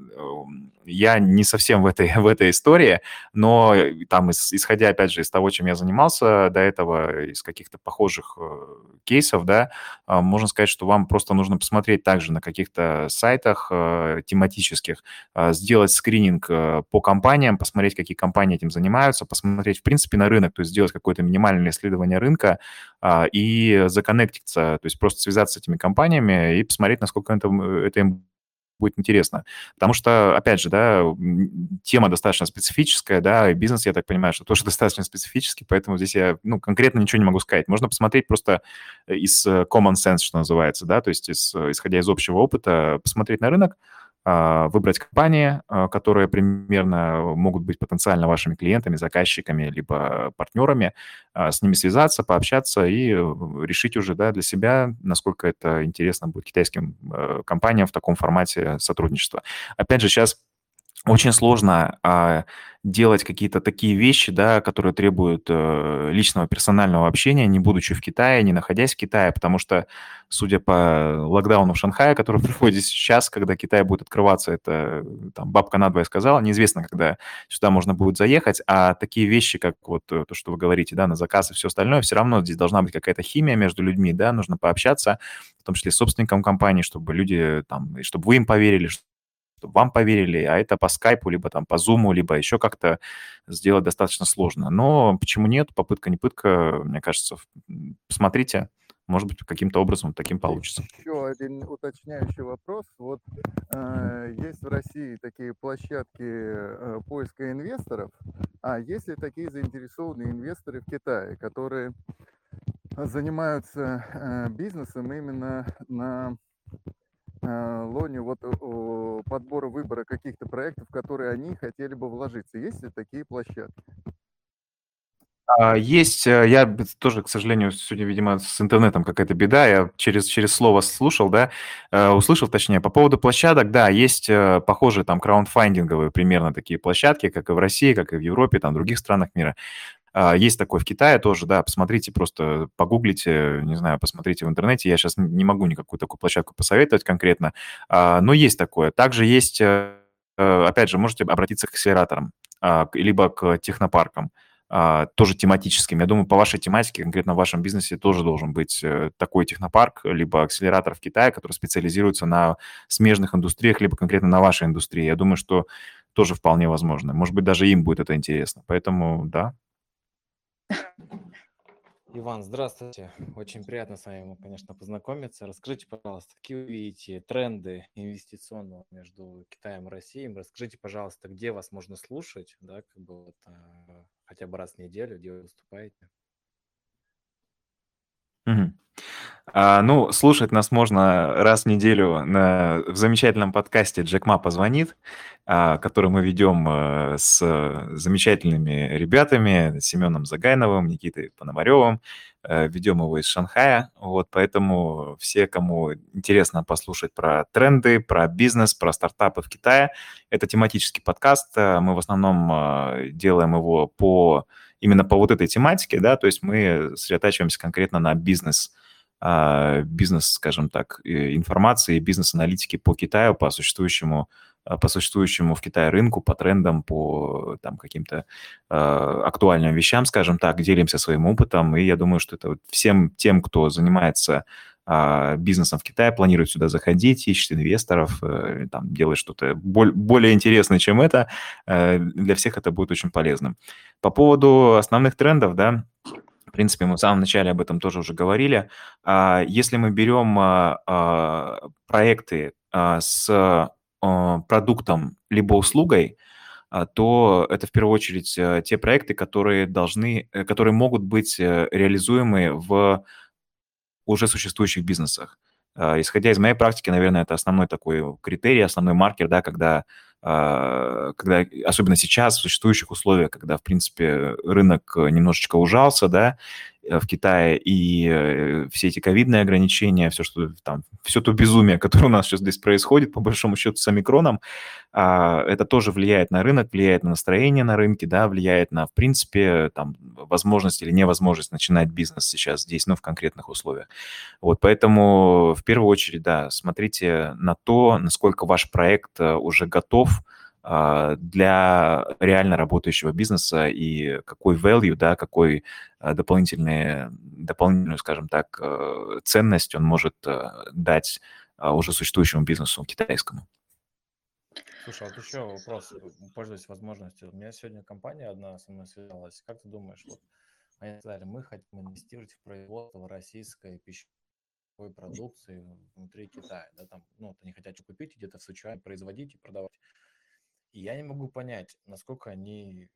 Speaker 2: я не совсем в этой, *laughs* в этой истории, но там, ис- исходя, опять же, из того, чем я занимался до этого, из каких-то похожих э, кейсов, да, можно сказать, что вам просто нужно посмотреть также на каких-то сайтах э, тематических, сделать скрининг э, по компаниям, посмотреть, какие компании этим занимаются, посмотреть, в принципе, на рынок, то есть сделать какое-то минимальное исследование рынка а, и законнектиться, то есть просто связаться с этими компаниями и посмотреть, насколько это, это им будет интересно. Потому что, опять же, да, тема достаточно специфическая, да, и бизнес, я так понимаю, что тоже *laughs* достаточно специфический, поэтому здесь я, ну, конкретно ничего не могу сказать. Можно посмотреть просто из э, common sense, что называется, да, то есть из, э, исходя из общего опыта, посмотреть на рынок, выбрать компании, а, которые примерно могут быть потенциально вашими клиентами, заказчиками, либо партнерами, а, с ними связаться, пообщаться и э, решить уже да, для себя, насколько это интересно будет китайским э, компаниям в таком формате сотрудничества. Опять же, сейчас очень сложно а, делать какие-то такие вещи, да, которые требуют э, личного персонального общения, не будучи в Китае, не находясь в Китае, потому что, судя по локдауну в Шанхае, который *laughs* проходит сейчас, когда Китай будет открываться, это там бабка надвое сказала, неизвестно, когда сюда можно будет заехать, а такие вещи, как вот э, то, что вы говорите, да, на заказ и все остальное, все равно здесь должна быть какая-то химия между людьми, да, нужно пообщаться, в том числе с собственником компании, чтобы люди там, и чтобы вы им поверили, чтобы вам поверили, а это по скайпу, либо там по зуму, либо еще как-то сделать достаточно сложно. Но почему нет? Попытка не пытка, мне кажется. Посмотрите, может быть, каким-то образом таким получится.
Speaker 4: Еще один уточняющий вопрос. Вот э, есть в России такие площадки э, поиска инвесторов, а есть ли такие заинтересованные инвесторы в Китае, которые занимаются э, бизнесом именно на лоне вот э, подбора выбора каких-то проектов, которые они хотели бы вложиться? Есть ли такие площадки?
Speaker 2: А, есть, э, я тоже, к сожалению, сегодня, видимо, с интернетом какая-то беда, я через, через слово слушал, да, э, услышал, точнее, по поводу площадок, да, есть э, похожие там краундфандинговые примерно такие площадки, как и в России, как и в Европе, там, в других странах мира. А, есть такой в Китае тоже, да, посмотрите, просто погуглите, не знаю, посмотрите в интернете. Я сейчас не могу никакую такую площадку посоветовать конкретно, а, но есть такое. Также есть, опять же, можете обратиться к акселераторам, либо к технопаркам. А, тоже тематическим. Я думаю, по вашей тематике, конкретно в вашем бизнесе, тоже должен быть э, такой технопарк, либо акселератор в Китае, который специализируется на смежных индустриях, либо конкретно на вашей индустрии. Я думаю, что тоже вполне возможно. Может быть, даже им будет это интересно. Поэтому, да.
Speaker 5: Иван, здравствуйте. Очень приятно с вами, конечно, познакомиться. Расскажите, пожалуйста, какие вы видите тренды инвестиционного между Китаем и Россией? Расскажите, пожалуйста, где вас можно слушать, да, как бы вот, а, хотя бы раз в неделю, где вы выступаете?
Speaker 2: Мгм. А, ну, слушать нас можно раз в неделю на, в замечательном подкасте «Джек Ма позвонит», а, который мы ведем а, с замечательными ребятами, Семеном Загайновым, Никитой Пономаревым. А, ведем его из Шанхая. Вот, поэтому все, кому интересно послушать про тренды, про бизнес, про стартапы в Китае, это тематический подкаст. Мы в основном делаем его по именно по вот этой тематике, да, то есть мы сосредотачиваемся конкретно на бизнес, а, бизнес, скажем так, информации, бизнес-аналитики по Китаю, по существующему а, по существующему в Китае рынку, по трендам, по там каким-то э, актуальным вещам, скажем так, делимся своим опытом, и я думаю, что это вот всем тем, кто занимается э, бизнесом в Китае, планирует сюда заходить, ищет инвесторов, э, там, делает что-то боль, более интересное, чем это, э, для всех это будет очень полезным. По поводу основных трендов, да, принципе, мы в самом начале об этом тоже уже говорили. Если мы берем проекты с продуктом либо услугой, то это в первую очередь э, те проекты, которые должны, э, которые могут быть э, реализуемы в уже существующих бизнесах. Исходя из моей практики, наверное, это основной такой критерий, основной маркер, да, когда а, когда, особенно сейчас, в существующих условиях, когда, в принципе, рынок немножечко ужался, да, э, в Китае, и э, все эти ковидные ограничения, все, что там, все то безумие, *laughs* которое у нас сейчас здесь происходит, по большому счету, с омикроном, а, это тоже влияет на рынок, влияет на настроение на рынке, да, влияет на, в принципе, там, возможность или невозможность начинать бизнес сейчас здесь, ну, в конкретных условиях. Вот, поэтому в первую очередь, да, смотрите на то, насколько ваш проект э, уже готов для реально работающего бизнеса и какой value, да, какой а, дополнительный, дополнительную, скажем так, э, ценность он может э, дать а, уже существующему бизнесу китайскому.
Speaker 5: Слушай, а вот еще вопрос, пользуясь возможностью. У меня сегодня компания одна со мной связалась. Как ты думаешь, вот они сказали, мы хотим инвестировать в производство российской пищевой продукции внутри Китая. Да, там, ну, они хотят купить где-то в Сычуане, производить и продавать. И я не могу понять, насколько они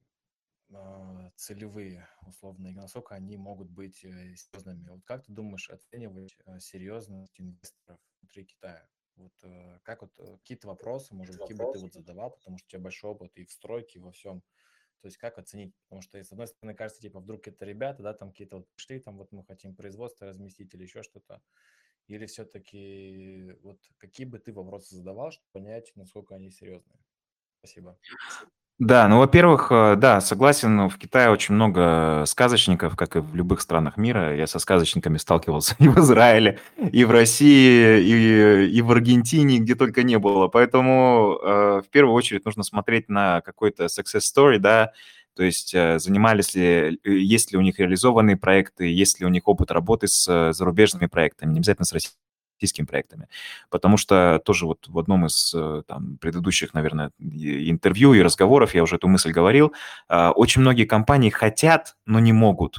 Speaker 5: э, целевые, условно, и насколько они могут быть э, серьезными. Вот как ты думаешь оценивать э, серьезность инвесторов внутри Китая? Вот э, как вот какие-то вопросы, может, какие бы ты вот задавал, потому что у тебя большой опыт и в стройке, и во всем. То есть как оценить? Потому что, с одной стороны, кажется, типа, вдруг это ребята, да, там какие-то вот пришли, там вот мы хотим производство разместить или еще что-то. Или все-таки вот какие бы ты вопросы задавал, чтобы понять, насколько они серьезные? Спасибо.
Speaker 2: Да, ну, во-первых, э, да, согласен, в Китае очень много сказочников, как и в любых странах мира. Я со сказочниками сталкивался *laughs* и в Израиле, и в России, и, и в Аргентине, где только не было. Поэтому э, в первую очередь нужно смотреть на какой-то success story, да, то есть э, занимались ли, э, есть ли у них реализованные проекты, есть ли у них опыт работы с зарубежными проектами, не обязательно с Россией российскими проектами. Потому что тоже вот в одном из э, там, предыдущих, наверное, интервью и разговоров я уже эту мысль говорил, а, очень многие компании хотят, но не могут.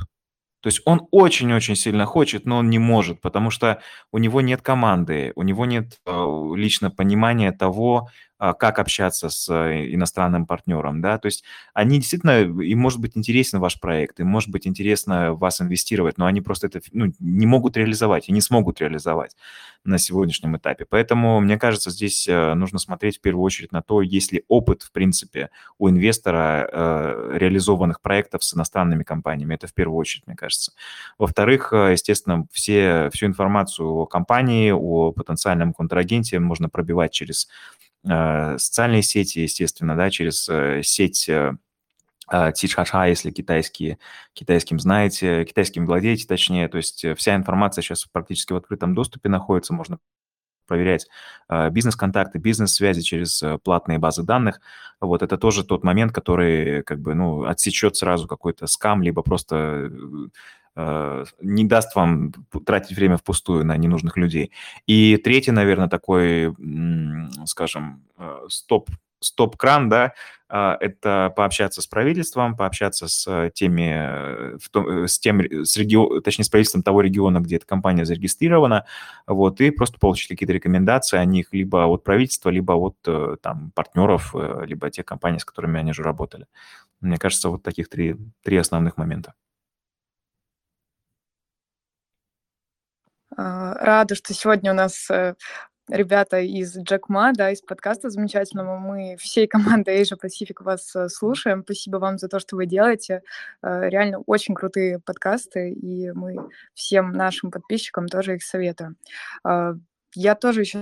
Speaker 2: То есть он очень-очень сильно хочет, но он не может, потому что у него нет команды, у него нет э, лично понимания того, а, как общаться с э, иностранным партнером, да, то есть они действительно, им может быть интересен ваш проект, им может быть интересно вас инвестировать, но они просто это ну, не могут реализовать и не смогут реализовать на сегодняшнем этапе. Поэтому, мне кажется, здесь э, нужно смотреть в первую очередь на то, есть ли опыт, в принципе, у инвестора э, реализованных проектов с иностранными компаниями. Это в первую очередь, мне кажется. Во-вторых, э, естественно, все, всю информацию о компании, о потенциальном контрагенте можно пробивать через социальные сети, естественно, да, через э, сеть э, Тичхаша, если китайские, китайским знаете, китайским владеете, точнее, то есть вся информация сейчас практически в открытом доступе находится, можно проверять бизнес-контакты, бизнес-связи через платные базы данных. Вот это тоже тот момент, который как бы, ну, отсечет сразу какой-то скам, либо просто Э, не даст вам тратить время впустую на ненужных людей. И третий, наверное, такой, скажем, э, стоп стоп-кран, да, а, это пообщаться с правительством, пообщаться с теми, с тем, с регион, точнее, с правительством того региона, где эта компания зарегистрирована, вот, и просто получить какие-то рекомендации о них либо от правительства, либо от э, там партнеров, либо тех компаний, с которыми они уже работали. Мне кажется, вот таких три, три основных момента.
Speaker 1: Рада, что сегодня у нас э, ребята из Джекма, да, из подкаста замечательного. Мы всей командой Asia Pacific вас э, слушаем. Спасибо вам за то, что вы делаете. Э, реально очень крутые подкасты, и мы всем нашим подписчикам тоже их советуем. А, я тоже еще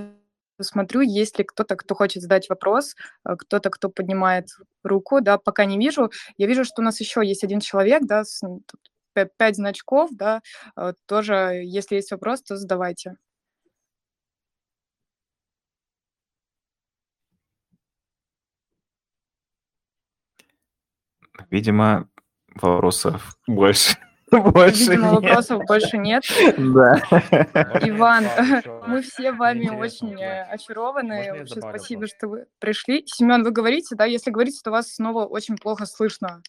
Speaker 1: смотрю, есть ли кто-то, кто хочет задать вопрос, кто-то, кто поднимает руку, да, пока не вижу. Я вижу, что у нас еще есть один человек, да, пять значков, да, э, тоже, если есть вопрос, то задавайте.
Speaker 2: Видимо, вопросов *laughs* больше. *laughs* Больше
Speaker 1: Видимо, нет. вопросов больше нет.
Speaker 2: Да.
Speaker 1: Иван, *laughs* мы все вами очень э, очарованы. Вообще спасибо, что вы пришли. Семен, вы говорите, да? Если говорите, то вас снова очень плохо слышно.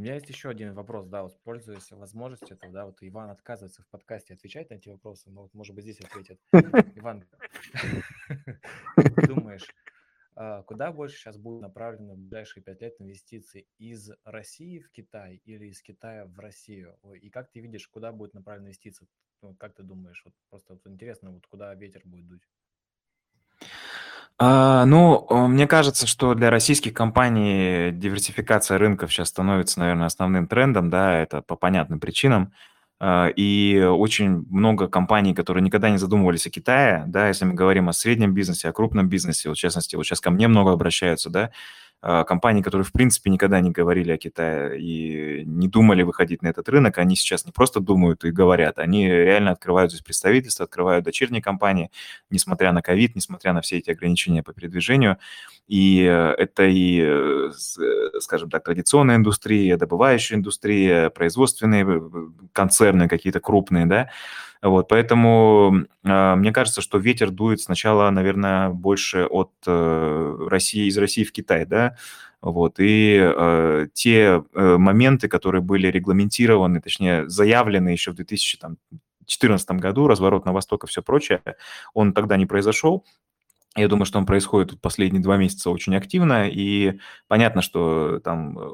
Speaker 5: У меня есть еще один вопрос, да, вот пользуясь возможностью этого, да, вот Иван отказывается в подкасте отвечать на эти вопросы, но вот, может быть, здесь ответит. *laughs* Иван, *laughs* думаешь, а, куда больше сейчас будут направлены в ближайшие пять лет инвестиции из России в Китай или из Китая в Россию? И как ты видишь, куда будет направлена инвестиция? Ну, как ты думаешь? Вот просто вот интересно, вот куда ветер будет дуть?
Speaker 2: А, ну, мне кажется, что для российских компаний диверсификация рынков сейчас становится, наверное, основным трендом, да, это по понятным причинам. А, и очень много компаний, которые никогда не задумывались о Китае, да, если мы говорим о среднем бизнесе, о крупном бизнесе, вот в частности, вот сейчас ко мне много обращаются, да, компании, которые, в принципе, никогда не говорили о Китае и не думали выходить на этот рынок, они сейчас не просто думают и говорят, они реально открывают здесь представительства, открывают дочерние компании, несмотря на ковид, несмотря на все эти ограничения по передвижению. И э, это и, э, э, скажем так, традиционная индустрия, добывающая индустрия, производственные концерны какие-то крупные, да, вот, поэтому э, мне кажется, что ветер дует сначала, наверное, больше от э, России, из России в Китай, да, вот, и э, те э, моменты, которые были регламентированы, точнее, заявлены еще в 2014 году, разворот на восток и все прочее, он тогда не произошел, я думаю, что он происходит последние два месяца очень активно, и понятно, что там э,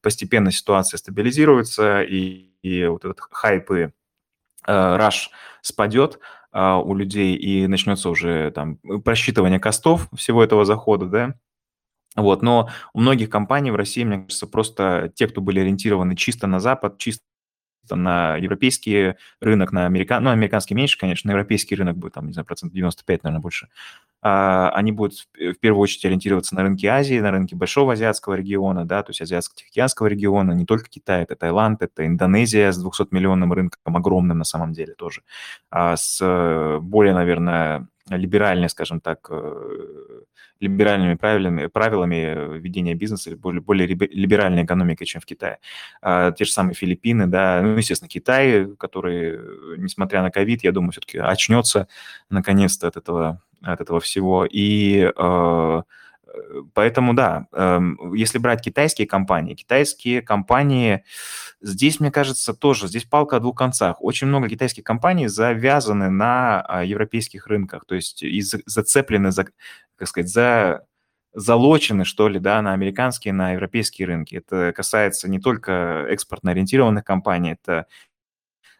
Speaker 2: постепенно ситуация стабилизируется, и, и вот этот хайп и раш спадет а, у людей и начнется уже там просчитывание костов всего этого захода, да, вот, но у многих компаний в России, мне кажется, просто те, кто были ориентированы чисто на Запад, чисто на европейский рынок, на американ... ну, американский меньше, конечно, на европейский рынок будет, там, не знаю, процент 95, наверное, больше, они будут в первую очередь ориентироваться на рынки Азии, на рынки большого азиатского региона, да, то есть азиатско-тихоокеанского региона, не только Китай, это Таиланд, это Индонезия с 200-миллионным рынком, огромным на самом деле тоже, а с более, наверное, либеральной, скажем так, э, либеральными правилами, правилами ведения бизнеса, более, более либеральной экономикой, чем в Китае. А, те же самые Филиппины, да, ну, естественно, Китай, который, несмотря на ковид, я думаю, все-таки очнется наконец-то от этого, от этого всего. И э, Поэтому да, эм, если брать китайские компании, китайские компании, здесь, мне кажется, тоже, здесь палка о двух концах. Очень много китайских компаний завязаны на а, европейских рынках, то есть и зацеплены, за, как сказать, за залочены, что ли, да, на американские, на европейские рынки. Это касается не только экспортно-ориентированных компаний, это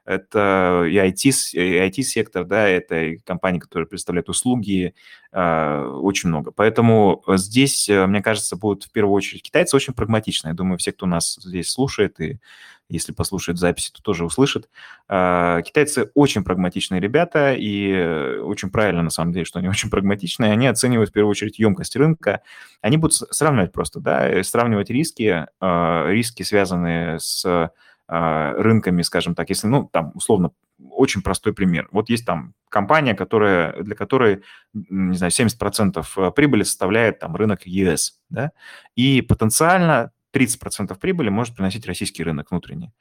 Speaker 2: это и IT, и IT-сектор, да, это и компании, которые представляют услуги, э, очень много. Поэтому здесь, э, мне кажется, будут в первую очередь китайцы очень прагматичны. Я думаю, все, кто нас здесь слушает и если послушает записи, то тоже услышит. Э, китайцы очень прагматичные ребята, и очень правильно, на самом деле, что они *laughs* очень прагматичные. Они оценивают в первую очередь емкость рынка. Они будут сравнивать просто, да, сравнивать риски, риски, связанные с а, рынками, скажем так, если, ну, там, условно, очень простой пример. Вот есть там компания, которая, для которой, не знаю, 70% э, прибыли составляет там рынок ЕС, да, и потенциально 30% прибыли может приносить российский рынок внутренний.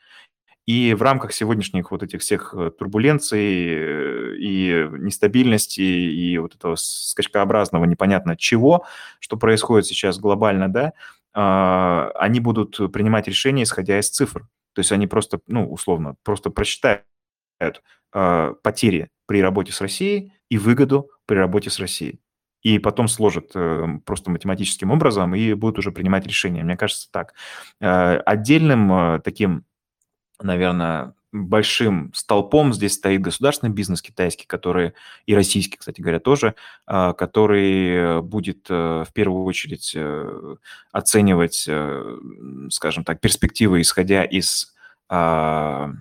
Speaker 2: И в рамках сегодняшних вот этих всех э, турбуленций э, и нестабильности, и вот этого скачкообразного непонятно чего, что происходит сейчас глобально, да, а, они будут принимать решения, исходя из цифр. То есть они просто, ну, условно, просто просчитают э, потери при работе с Россией и выгоду при работе с Россией. И потом сложат э, просто математическим образом и будут уже принимать решения. Мне кажется, так. Э, отдельным э, таким, наверное, большим столпом здесь стоит государственный бизнес китайский, который и российский, кстати говоря, тоже, э, который будет э, в первую очередь э, оценивать, скажем так, перспективы, исходя из, а,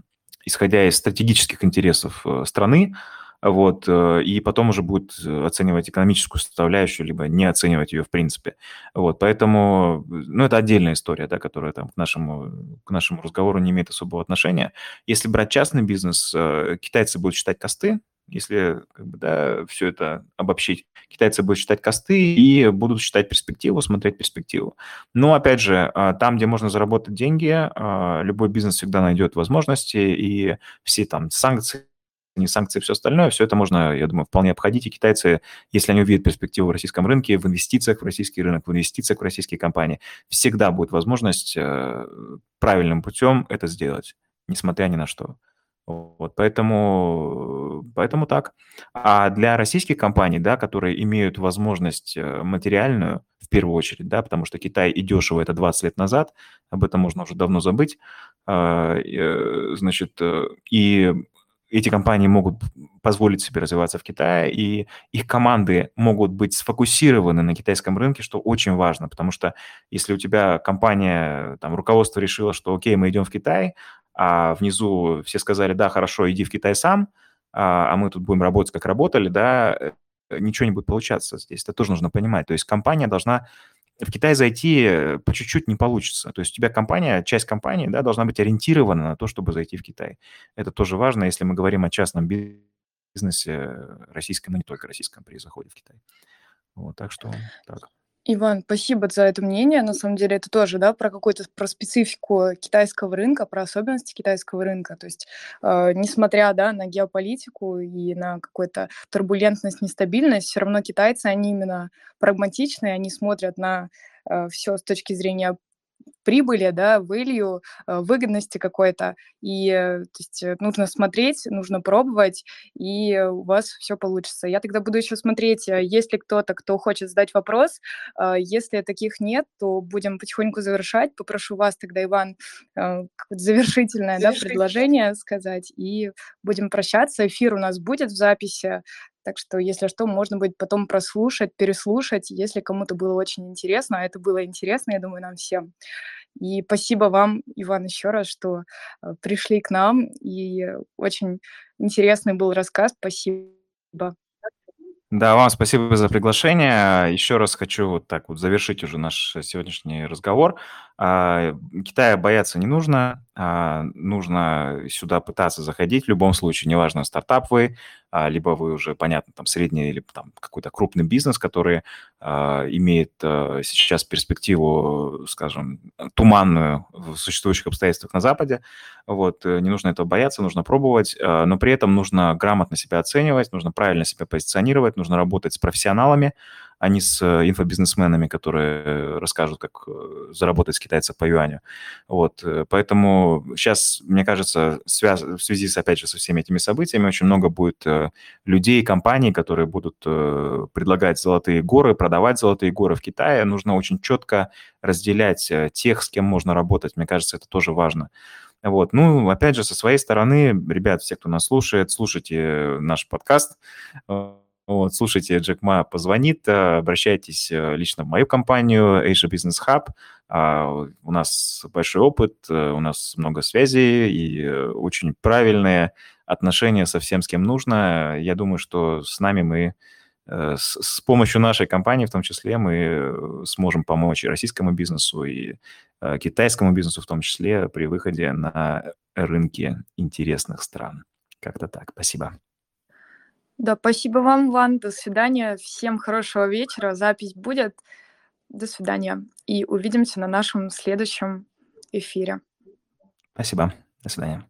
Speaker 2: исходя из стратегических интересов страны, вот, э, и потом уже будет э, оценивать экономическую составляющую, либо не оценивать ее в принципе. Вот, поэтому, ну, это отдельная история, да, которая там к нашему, к нашему разговору не имеет особого отношения. Если брать частный бизнес, э, китайцы будут считать косты, если как бы, да, все это обобщить, китайцы будут считать косты и будут считать перспективу, смотреть перспективу. Но, опять же, там, где можно заработать деньги, любой бизнес всегда найдет возможности, и все там санкции, не санкции, все остальное, все это можно, я думаю, вполне обходить. И китайцы, если они увидят перспективу в российском рынке, в инвестициях в российский рынок, в инвестициях в российские компании, всегда будет возможность э, правильным путем это сделать, несмотря ни на что. Вот, поэтому, поэтому так. А для российских компаний, да, которые имеют возможность э, материальную, в первую очередь, да, потому что Китай и дешево это 20 лет назад, об этом можно уже давно забыть, э, значит, и эти компании могут позволить себе развиваться в Китае, и их команды могут быть сфокусированы на китайском рынке, что очень важно, потому что если у тебя компания, там, руководство решило, что окей, мы идем в Китай, а внизу все сказали, да, хорошо, иди в Китай сам, а, а мы тут будем работать, как работали, да, э, ничего не будет получаться здесь. Это тоже нужно понимать. То есть компания должна в Китай зайти э, по чуть-чуть не получится. То есть у тебя компания, часть компании, да, должна быть ориентирована на то, чтобы зайти в Китай. Это тоже важно, если мы говорим о частном бизнесе российском, но не только российском при заходе в Китай. Вот, так что так.
Speaker 1: Иван, спасибо за это мнение. На самом деле это тоже, да, про какую-то про специфику китайского рынка, про особенности китайского рынка. То есть, э, несмотря, да, на геополитику и на какую-то турбулентность, нестабильность, все равно китайцы, они именно прагматичные, они смотрят на э, все с точки зрения прибыли, да, value, э, выгодности какой-то. И э, то есть э, нужно смотреть, нужно пробовать, и у вас все получится. Я тогда буду еще смотреть, есть ли кто-то, кто хочет задать вопрос. Если таких нет, то будем потихоньку завершать. Попрошу вас тогда, Иван, завершительное да, предложение сказать, и будем прощаться. Эфир у нас будет в записи. Так что, если что, можно будет потом прослушать, переслушать, если кому-то было очень интересно. А это было интересно, я думаю, нам всем. И спасибо вам, Иван, еще раз, что э, пришли к нам. И очень интересный был рассказ. Спасибо.
Speaker 2: Да, вам спасибо за приглашение. Еще раз хочу вот так вот завершить уже наш сегодняшний разговор. А, Китая бояться не нужно. А, нужно сюда пытаться заходить в любом случае, неважно, стартап вы, а, либо вы уже, понятно, там средний или там какой-то крупный бизнес, который а, имеет сейчас перспективу, скажем, туманную в существующих обстоятельствах на Западе. Вот, э, не нужно этого бояться, нужно пробовать, но при этом нужно грамотно себя оценивать, нужно правильно себя позиционировать, нужно работать с профессионалами, а не с э, инфобизнесменами, которые расскажут, как э, заработать с китайцев по юаню. Вот, э, поэтому сейчас, мне кажется, связ... в связи, с, опять же, со всеми этими событиями очень много будет людей, компаний, которые будут предлагать золотые горы, продавать золотые горы в Китае. Нужно очень четко разделять тех, с кем можно работать. Мне кажется, это тоже важно. Вот. Ну, опять же, со своей стороны, ребят, все, кто нас слушает, слушайте наш подкаст. Вот, слушайте, Джек Ма позвонит, э, обращайтесь э, лично в мою компанию Asia Business Hub. А, у нас большой опыт, э, у нас много связей и очень правильные отношения со всем, с кем нужно. Я думаю, что с нами мы с, помощью нашей компании, в том числе, мы сможем помочь и российскому бизнесу, и китайскому бизнесу, в том числе, при выходе на рынки интересных стран. Как-то так. Спасибо.
Speaker 1: Да, спасибо вам, Ван. До свидания. Всем хорошего вечера. Запись будет. До свидания. И увидимся на нашем следующем эфире.
Speaker 2: Спасибо. До свидания.